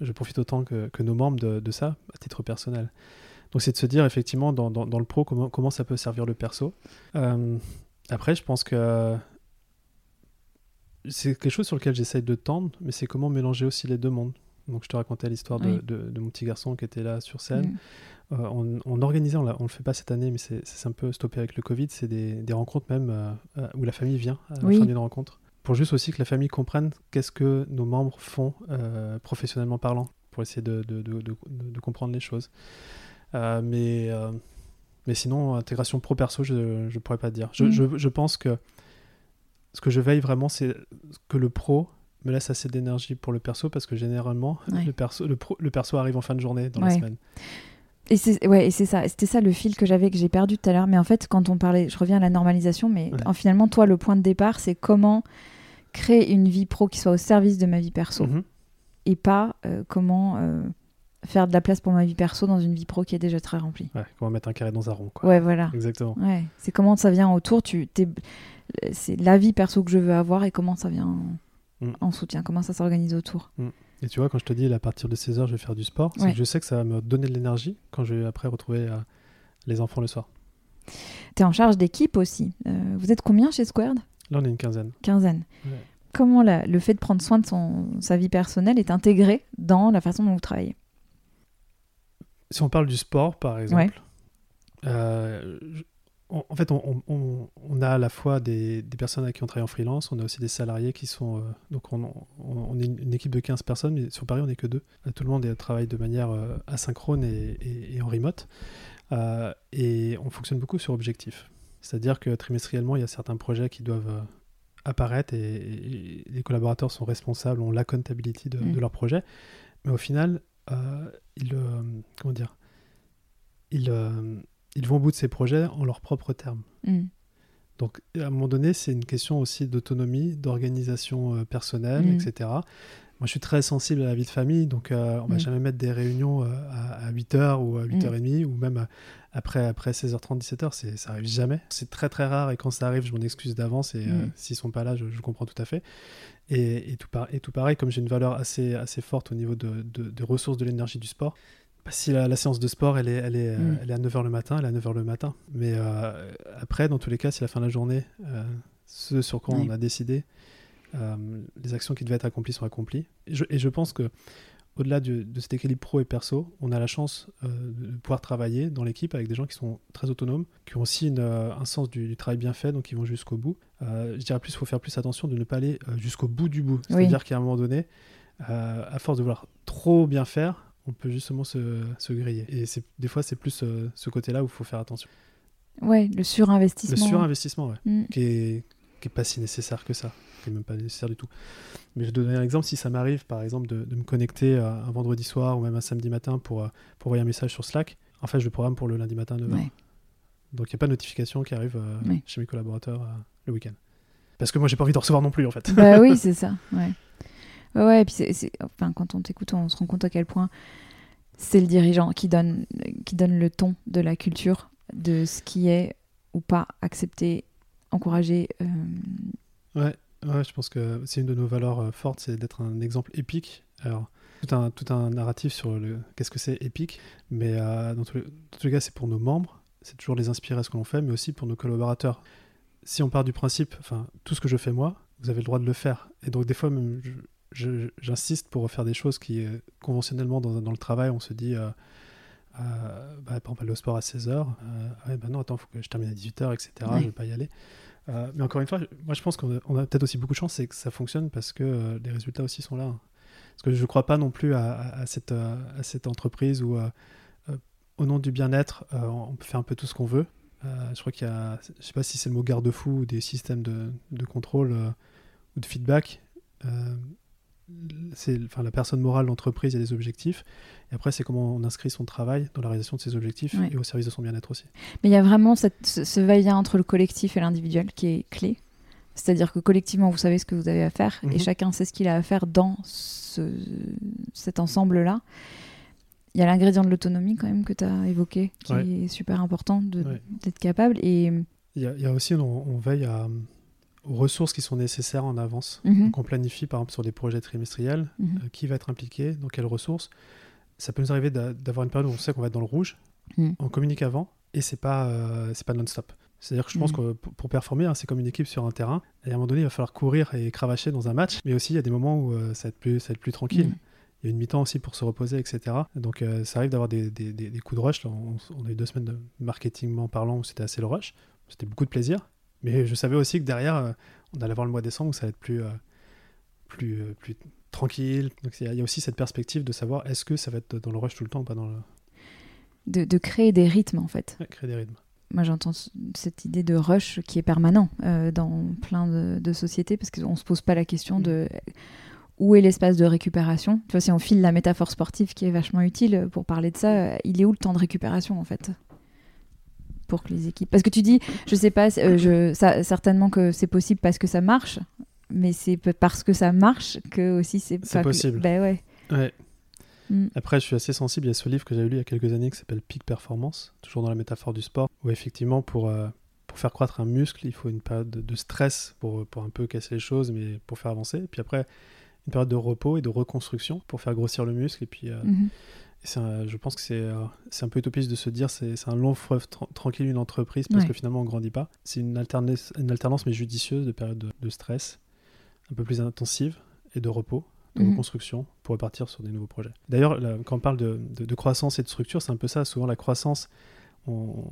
Speaker 2: je profite autant que, nos membres de, ça, à titre personnel. Donc c'est de se dire, effectivement, dans, dans, le pro, comment, comment ça peut servir le perso. Euh, après, je pense que c'est quelque chose sur lequel j'essaye de tendre, mais c'est comment mélanger aussi les deux mondes. Donc je te racontais l'histoire de, de, mon petit garçon qui était là sur scène. Mm. Euh, on, organisait, on ne le fait pas cette année, mais c'est un peu stoppé avec le Covid, c'est des, des, rencontres même euh, euh, où la famille vient à la fin d'une rencontre. Pour juste aussi que la famille comprenne qu'est-ce que nos membres font professionnellement parlant, pour essayer de, de comprendre les choses. mais, mais sinon, intégration pro-perso, je ne pourrais pas dire. Je, mm. je, je pense que ce que je veille vraiment, c'est que le pro me laisse assez d'énergie pour le perso parce que généralement, le, perso, le, le, perso arrive en fin de journée dans la semaine.
Speaker 1: Et c'est ouais, et c'est ça, c'était ça le fil que j'avais que j'ai perdu tout à l'heure. Mais en fait, quand on parlait, je reviens à la normalisation, mais en, finalement, toi, le point de départ, c'est comment créer une vie pro qui soit au service de ma vie perso
Speaker 2: mhm.
Speaker 1: et pas euh, comment euh, faire de la place pour ma vie perso dans une vie pro qui est déjà très remplie.
Speaker 2: Ouais, comment mettre un carré dans un rond. Quoi.
Speaker 1: Ouais, voilà.
Speaker 2: Exactement.
Speaker 1: Ouais, c'est comment ça vient autour. Tu, c'est la vie perso que je veux avoir et comment ça vient Mm. en soutien Comment ça s'organise autour
Speaker 2: mm. Et tu vois, quand je te dis à partir de 16h, je vais faire du sport, je sais que ça va me donner de l'énergie quand je vais après retrouver euh, les enfants le soir.
Speaker 1: Tu es en charge d'équipe aussi. Euh, vous êtes combien chez Squared?
Speaker 2: Là, on est une quinzaine.
Speaker 1: Quinzaine. Comment le fait de prendre soin de son, sa vie personnelle est intégré dans la façon dont vous travaillez?
Speaker 2: Si on parle du sport, par exemple, euh, en fait, on, a à la fois des, personnes avec qui on travaille en freelance, on a aussi des salariés qui sont. Euh, donc, on, est une équipe de 15 personnes, mais sur Paris, on n'est que deux. Euh, tout le monde travaille de manière euh, asynchrone et, en remote. et on fonctionne beaucoup sur objectif. C'est-à-dire que trimestriellement, il y a certains projets qui doivent apparaître et, les collaborateurs sont responsables, ont la comptabilité de, de leur projet. Mais au final, ils. comment dire Ils ils vont au bout de ces projets en leurs propres termes.
Speaker 1: Mm.
Speaker 2: Donc, à un moment donné, c'est une question aussi d'autonomie, d'organisation euh, personnelle, mm. etc. Moi, je suis très sensible à la vie de famille, donc euh, on ne va mm. jamais mettre des réunions euh, à, 8h ou à 8h30 ou même après, après 16h30, 17h. Ça arrive jamais. C'est très, très rare et quand ça arrive, je m'en excuse d'avance et s'ils ne sont pas là, je, comprends tout à fait. Et, tout, et tout, pareil, comme j'ai une valeur assez, assez forte au niveau de, de ressources de l'énergie du sport, si la, séance de sport, elle est, elle est, euh, mm. elle est à 9h le matin, elle est à 9h le matin. Mais euh, après, dans tous les cas, si la fin de la journée, euh, ce sur quoi on a décidé, les actions qui devaient être accomplies sont accomplies. Et je, et je pense que au-delà de, cet équilibre pro et perso, on a la chance de pouvoir travailler dans l'équipe avec des gens qui sont très autonomes, qui ont aussi un sens du, travail bien fait, donc ils vont jusqu'au bout. je dirais plus, il faut faire plus attention de ne pas aller jusqu'au bout du bout. C'est-à-dire qu'à un moment donné, à force de vouloir trop bien faire, on peut justement se, se griller. Et c'est, des fois, c'est plus euh, ce côté-là où il faut faire attention.
Speaker 1: Ouais, le surinvestissement.
Speaker 2: Le surinvestissement, ouais. Mm. Qui, est, qui est pas si nécessaire que ça. Qui est même pas nécessaire du tout. Mais je vais donner un exemple. Si ça m'arrive, par exemple, de, de me connecter un vendredi soir ou même un samedi matin pour, euh, pour envoyer un message sur Slack, en fait, je le programme pour le lundi matin à 9h. Donc, il n'y a pas de notification qui arrive euh, chez mes collaborateurs le week-end. Parce que moi, j'ai pas envie de recevoir non plus, en fait.
Speaker 1: Bah oui, c'est ça. Ouais. Ouais, et puis enfin, quand on t'écoute, on se rend compte à quel point c'est le dirigeant qui donne, qui donne le ton de la culture, de ce qui est ou pas accepté, encouragé. Euh.
Speaker 2: Ouais, ouais, je pense que c'est une de nos valeurs euh, fortes, c'est d'être un exemple épique. Alors, tout un, tout un narratif sur qu'est-ce que c'est épique, mais euh, dans, tous les, cas, c'est pour nos membres, c'est toujours les inspirer à ce que l'on fait, mais aussi pour nos collaborateurs. Si on part du principe, enfin, tout ce que je fais moi, vous avez le droit de le faire. Et donc, des fois, même, j'insiste pour refaire des choses qui, euh, conventionnellement, dans, dans, le travail, on se dit, euh, euh, bah, par exemple, aller au sport à 16h, ouais, bah non, attends, il faut que je termine à 18h, etc., je vais pas y aller. mais encore une fois, moi je pense qu'on a, peut-être aussi beaucoup de chance, c'est que ça fonctionne parce que les résultats aussi sont là. Parce que je ne crois pas non plus à, cette, à cette entreprise où, au nom du bien-être, on peut faire un peu tout ce qu'on veut. je crois qu'il y a, je sais pas si c'est le mot garde-fou ou des systèmes de, de contrôle ou de feedback c'est enfin, la personne morale, l'entreprise, il y a des objectifs. Et après, c'est comment on inscrit son travail dans la réalisation de ses objectifs et au service de son bien-être aussi.
Speaker 1: Mais il y a vraiment cette, ce, va-et-vient entre le collectif et l'individuel qui est clé. C'est-à-dire que collectivement, vous savez ce que vous avez à faire et
Speaker 2: Mhm.
Speaker 1: chacun sait ce qu'il a à faire dans ce- cet ensemble-là. Il y a l'ingrédient de l'autonomie quand même que tu as évoqué, qui
Speaker 2: Ouais.
Speaker 1: est super important
Speaker 2: Ouais.
Speaker 1: d'être capable. Et
Speaker 2: Il y a, il y a aussi, on, on veille à, aux ressources qui sont nécessaires en avance.
Speaker 1: Mhm.
Speaker 2: Donc on planifie par exemple sur des projets trimestriels,
Speaker 1: Mhm.
Speaker 2: euh, qui va être impliqué, dans quelles ressources. Ça peut nous arriver d'a- d'avoir une période où on sait qu'on va être dans le rouge,
Speaker 1: Mhm.
Speaker 2: on communique avant, et c'est pas, euh, c'est pas non-stop. C'est-à-dire que je pense
Speaker 1: Mhm.
Speaker 2: que pour, performer, hein, c'est comme une équipe sur un terrain, et à un moment donné, il va falloir courir et cravacher dans un match, mais aussi il y a des moments où euh, ça, va être plus, ça va être plus tranquille. Il y a une mi-temps aussi pour se reposer, etc. Donc euh, ça arrive d'avoir des, des- des- des coups de rush. Là, on, on a eu deux semaines de marketingment parlant où c'était assez le rush. C'était beaucoup de plaisir. Mais je savais aussi que derrière, euh, on allait avoir le mois de décembre où ça allait être plus, euh, plus, euh, plus tranquille. Donc il y, a- il y a aussi cette perspective de savoir est-ce que ça va être dans le rush tout le temps ou pas dans le
Speaker 1: de, de créer des rythmes, en fait.
Speaker 2: ouais, créer des rythmes.
Speaker 1: Moi, j'entends cette idée de rush qui est permanent euh, dans plein de, de sociétés parce qu'on se pose pas la question de où est l'espace de récupération. Tu vois, si on file la métaphore sportive qui est vachement utile pour parler de ça, il est où le temps de récupération en fait? Pour que les équipes. Parce que tu dis, je sais pas, euh, je, ça, certainement que c'est possible parce que ça marche, mais c'est parce que ça marche que aussi c'est. Pas que-
Speaker 2: possible.
Speaker 1: Ben ouais.
Speaker 2: Ouais.
Speaker 1: Mm.
Speaker 2: Après, je suis assez sensible. Il y a ce livre que j'avais lu il y a quelques années qui s'appelle Peak Performance, toujours dans la métaphore du sport, où effectivement, pour, euh, pour faire croître un muscle, il faut une période de, stress pour, pour un peu casser les choses, mais pour faire avancer. Et puis après, une période de repos et de reconstruction pour faire grossir le muscle. Et puis, euh,
Speaker 1: Mhm.
Speaker 2: c'est un- je pense que c'est euh, c'est un peu utopiste de se dire c'est un long fleuve tra- tranquille une entreprise parce
Speaker 1: Ouais.
Speaker 2: que finalement on grandit pas. C'est une alternance, une alternance mais judicieuse de périodes de, de stress un peu plus intensive et de repos, de
Speaker 1: Mhm.
Speaker 2: reconstruction pour repartir sur des nouveaux projets. D'ailleurs, quand on parle de, de- de croissance et de structure, c'est un peu ça. Souvent la croissance, on,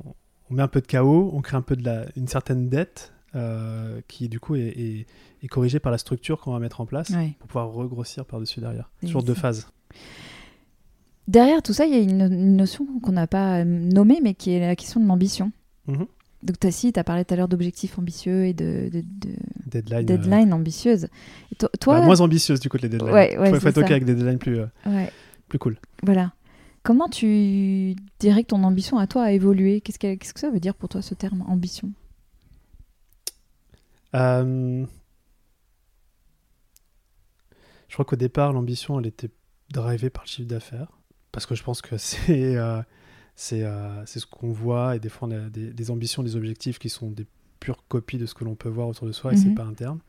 Speaker 2: on met un peu de chaos, on crée un peu de la, une certaine dette euh, qui du coup est, est- est corrigée par la structure qu'on va mettre en place
Speaker 1: Ouais.
Speaker 2: pour pouvoir regrossir par-dessus derrière. Toujours deux phases.
Speaker 1: Derrière tout ça, il y a une, une notion qu'on n'a pas euh, nommée, mais qui est la question de l'ambition.
Speaker 2: Mhm.
Speaker 1: Donc, tu as, parlé tout à l'heure d'objectifs ambitieux et de, de, de
Speaker 2: Deadline. euh,
Speaker 1: deadlines ambitieuses. Et to- toi,
Speaker 2: Bah, moins ambitieuse du coup les deadlines.
Speaker 1: Ouais, ouais,
Speaker 2: faut, faut être ok avec des deadlines plus, euh,
Speaker 1: ouais,
Speaker 2: plus cool.
Speaker 1: voilà. Comment tu dirais que ton ambition à toi a évolué? Qu'est-ce que, ça veut dire pour toi ce terme ambition?
Speaker 2: Euh, Je crois qu'au départ, l'ambition, elle était drivée par le chiffre d'affaires. Parce que je pense que c'est euh, c'est euh, ce qu'on voit. Et des fois, on a des, des ambitions, des objectifs qui sont des pures copies de ce que l'on peut voir autour de soi. Et c'est
Speaker 1: Mhm.
Speaker 2: pas interne.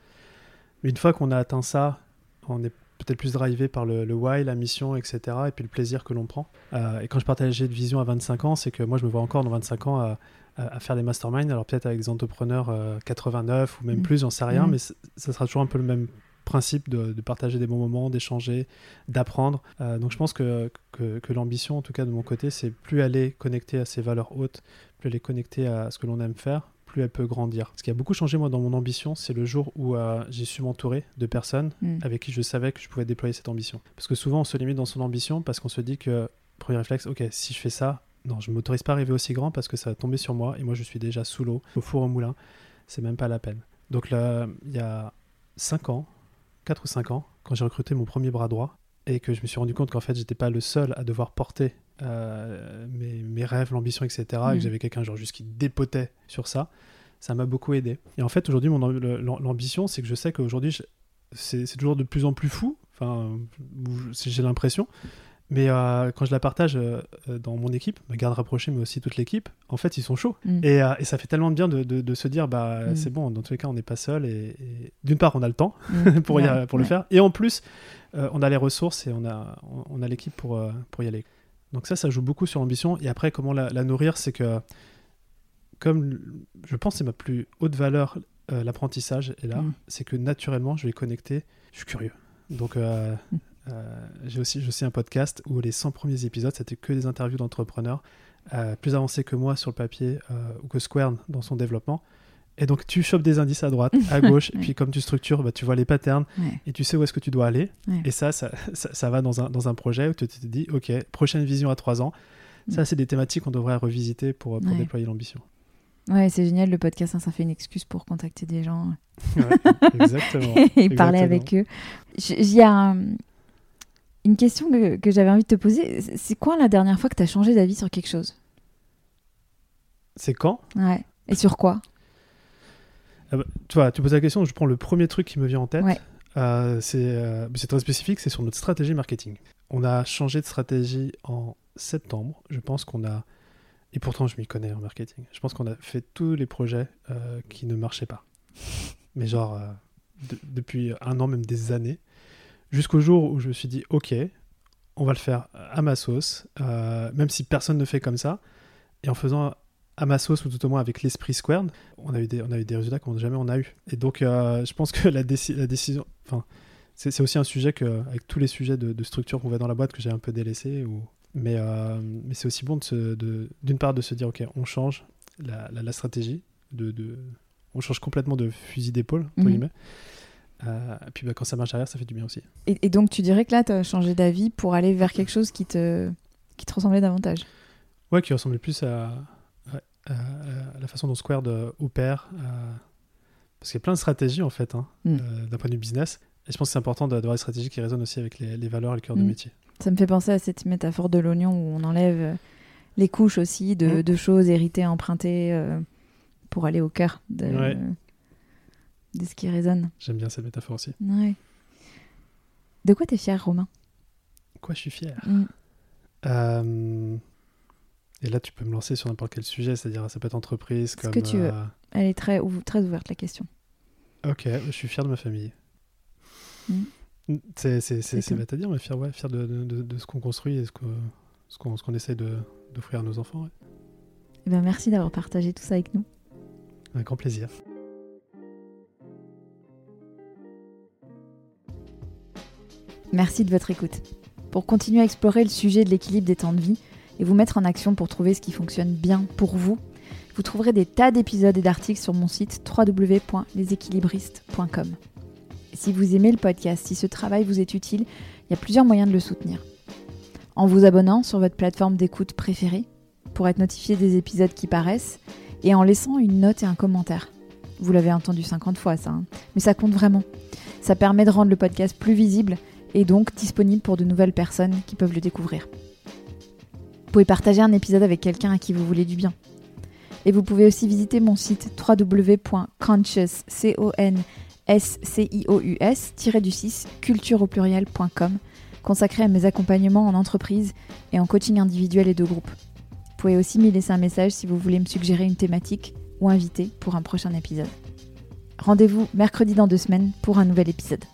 Speaker 2: Mais une fois qu'on a atteint ça, on est peut-être plus drivé par le, le why, la mission, etc. Et puis le plaisir que l'on prend. Euh, et quand je partageais de vision à 25 ans, c'est que moi, je me vois encore dans 25 ans à, à- à faire des masterminds. Alors peut-être avec des entrepreneurs euh, 89 ou même
Speaker 1: Mhm.
Speaker 2: plus, j'en sais rien.
Speaker 1: Mhm.
Speaker 2: Mais ça sera toujours un peu le même principe de, de partager des bons moments, d'échanger, d'apprendre. Euh, donc je pense que, que, que l'ambition, en tout cas de mon côté, c'est plus aller connecter à ses valeurs hautes, plus aller connecter à ce que l'on aime faire, plus elle peut grandir. Ce qui a beaucoup changé moi dans mon ambition, c'est le jour où euh, j'ai su m'entourer de personnes
Speaker 1: Mm.
Speaker 2: avec qui je savais que je pouvais déployer cette ambition. Parce que souvent on se limite dans son ambition parce qu'on se dit que, premier réflexe, ok, si je fais ça, non, je ne m'autorise pas à arriver aussi grand parce que ça va tomber sur moi et moi je suis déjà sous l'eau, au four au moulin, c'est même pas la peine. Donc là, il y a 5 ans, 4 ou 5 ans, quand j'ai recruté mon premier bras droit et que je me suis rendu compte qu'en fait j'étais pas le seul à devoir porter euh, mes, mes rêves, l'ambition, etc. et
Speaker 1: Mhm.
Speaker 2: que j'avais quelqu'un genre juste qui dépotait sur ça, ça m'a beaucoup aidé. Et en fait aujourd'hui mon l'ambition c'est que je sais qu'aujourd'hui c'est toujours de plus en plus fou, enfin j'ai l'impression. Mais euh, quand je la partage euh, euh, dans mon équipe, ma garde rapprochée, mais aussi toute l'équipe, en fait, ils sont chauds.
Speaker 1: Mm.
Speaker 2: Et, euh, et ça fait tellement de bien de, de- de se dire, bah,
Speaker 1: Mm.
Speaker 2: c'est bon, dans tous les cas, on n'est pas seul. Et, et d'une part, on a le temps
Speaker 1: Mm.
Speaker 2: pour, y-
Speaker 1: Ouais,
Speaker 2: pour le faire. Et en plus, on a les ressources et on a, on, a l'équipe pour, pour y aller. Donc ça, ça joue beaucoup sur l'ambition. Et après, comment la, la nourrir C'est que, comme je pense que c'est ma plus haute valeur, l'apprentissage, et là, c'est que naturellement, je vais connecter. Je suis curieux. Donc, euh, j'ai aussi, j'ai aussi un podcast où les 100 premiers épisodes, c'était que des interviews d'entrepreneurs euh, plus avancés que moi sur le papier euh, ou que Square dans son développement. Et donc, tu chopes des indices à droite, à gauche, et puis comme tu structures, bah, tu vois les patterns
Speaker 1: Ouais.
Speaker 2: et tu sais où est-ce que tu dois aller.
Speaker 1: Ouais.
Speaker 2: Et ça ça, ça, ça va dans un, dans un projet où tu te dis, OK, prochaine vision à trois ans. Ça, c'est des thématiques qu'on devrait revisiter pour, déployer l'ambition.
Speaker 1: Ouais, c'est génial le podcast, hein, ça fait une excuse pour contacter des gens
Speaker 2: exactement.
Speaker 1: et parler
Speaker 2: Exactement.
Speaker 1: avec eux. Il y a un- une question que, que j'avais envie de te poser. C'est- quoi la dernière fois que tu as changé d'avis sur quelque chose?
Speaker 2: C'est quand?
Speaker 1: Ouais. Et sur quoi?
Speaker 2: Ah bah, tu vois, tu poses la question, je prends le premier truc qui me vient en tête.
Speaker 1: Ouais.
Speaker 2: Euh, c'est euh, c'est très spécifique, c'est sur notre stratégie marketing. On a changé de stratégie en septembre. Je pense qu'on a, et pourtant je m'y connais en marketing, je pense qu'on a fait tous les projets euh, qui ne marchaient pas. Mais genre, de- depuis un an, même des années, jusqu'au jour où je me suis dit, ok, on va le faire à ma sauce, euh, même si personne ne fait comme ça. Et en faisant à ma sauce, ou tout au moins avec l'esprit squared, on a eu des, on a eu des résultats qu'on jamais on a eu. Et donc, euh, je pense que la, déci- la décision, enfin, c'est aussi un sujet que, avec tous les sujets de, de structure qu'on voit dans la boîte, que j'ai un peu délaissé. Ou... Mais, euh, mais c'est aussi bon de se- de- d'une part de se dire, ok, on change la, la- la stratégie, de, on change complètement de fusil d'épaule, entre
Speaker 1: Mhm.
Speaker 2: guillemets. Euh, et puis bah, quand ça marche derrière, ça fait du bien aussi.
Speaker 1: Et, et donc, tu dirais que là, tu as changé d'avis pour aller vers quelque chose qui te, qui te ressemblait davantage?
Speaker 2: Ouais, qui ressemblait plus à, à- à- à la façon dont Squared euh, opère. euh, parce qu'il y a plein de stratégies en fait, hein,
Speaker 1: Mm.
Speaker 2: euh, d'un point de vue business. Et je pense que c'est important d'avoir des stratégies qui résonnent aussi avec les, les valeurs et le cœur de
Speaker 1: Mm.
Speaker 2: métier.
Speaker 1: Ça me fait penser à cette métaphore de l'oignon où on enlève les couches aussi de, de choses héritées, empruntées euh, pour aller au cœur de,
Speaker 2: Ouais.
Speaker 1: De ce qui résonne.
Speaker 2: J'aime bien cette métaphore aussi.
Speaker 1: Ouais. De quoi t'es fier, Romain?
Speaker 2: Quoi, je suis fier?
Speaker 1: Mm.
Speaker 2: Euh, Et là, tu peux me lancer sur n'importe quel sujet, c'est-à-dire ça peut être entreprise
Speaker 1: Ce
Speaker 2: comme.
Speaker 1: que tu veux.
Speaker 2: euh,
Speaker 1: Elle est très, ouv- très ouverte, la question.
Speaker 2: Ok, je suis fier de ma famille.
Speaker 1: Mm.
Speaker 2: C'est bête à dire, mais fier, ouais, fier de, de- de- de ce qu'on construit et ce ce qu'on ce qu'on essaie de- d'offrir à nos enfants. ouais.
Speaker 1: Eh ben, merci d'avoir partagé tout ça avec nous.
Speaker 2: Avec grand plaisir.
Speaker 1: Merci de votre écoute. Pour continuer à explorer le sujet de l'équilibre des temps de vie et vous mettre en action pour trouver ce qui fonctionne bien pour vous, vous trouverez des tas d'épisodes et d'articles sur mon site www.leséquilibristes.com. Si vous aimez le podcast, si ce travail vous est utile, il y a plusieurs moyens de le soutenir. En vous abonnant sur votre plateforme d'écoute préférée pour être notifié des épisodes qui paraissent et en laissant une note et un commentaire. Vous l'avez entendu 50 fois ça, hein, mais ça compte vraiment. Ça permet de rendre le podcast plus visible et donc disponible pour de nouvelles personnes qui peuvent le découvrir. Vous pouvez partager un épisode avec quelqu'un à qui vous voulez du bien. Et vous pouvez aussi visiter mon site www.conscious, c o n s c i o u s du 6 culture au pluriel.com consacré à mes accompagnements en entreprise et en coaching individuel et de groupe. Vous pouvez aussi m'y laisser un message si vous voulez me suggérer une thématique ou inviter pour un prochain épisode. Rendez-vous mercredi dans deux semaines pour un nouvel épisode.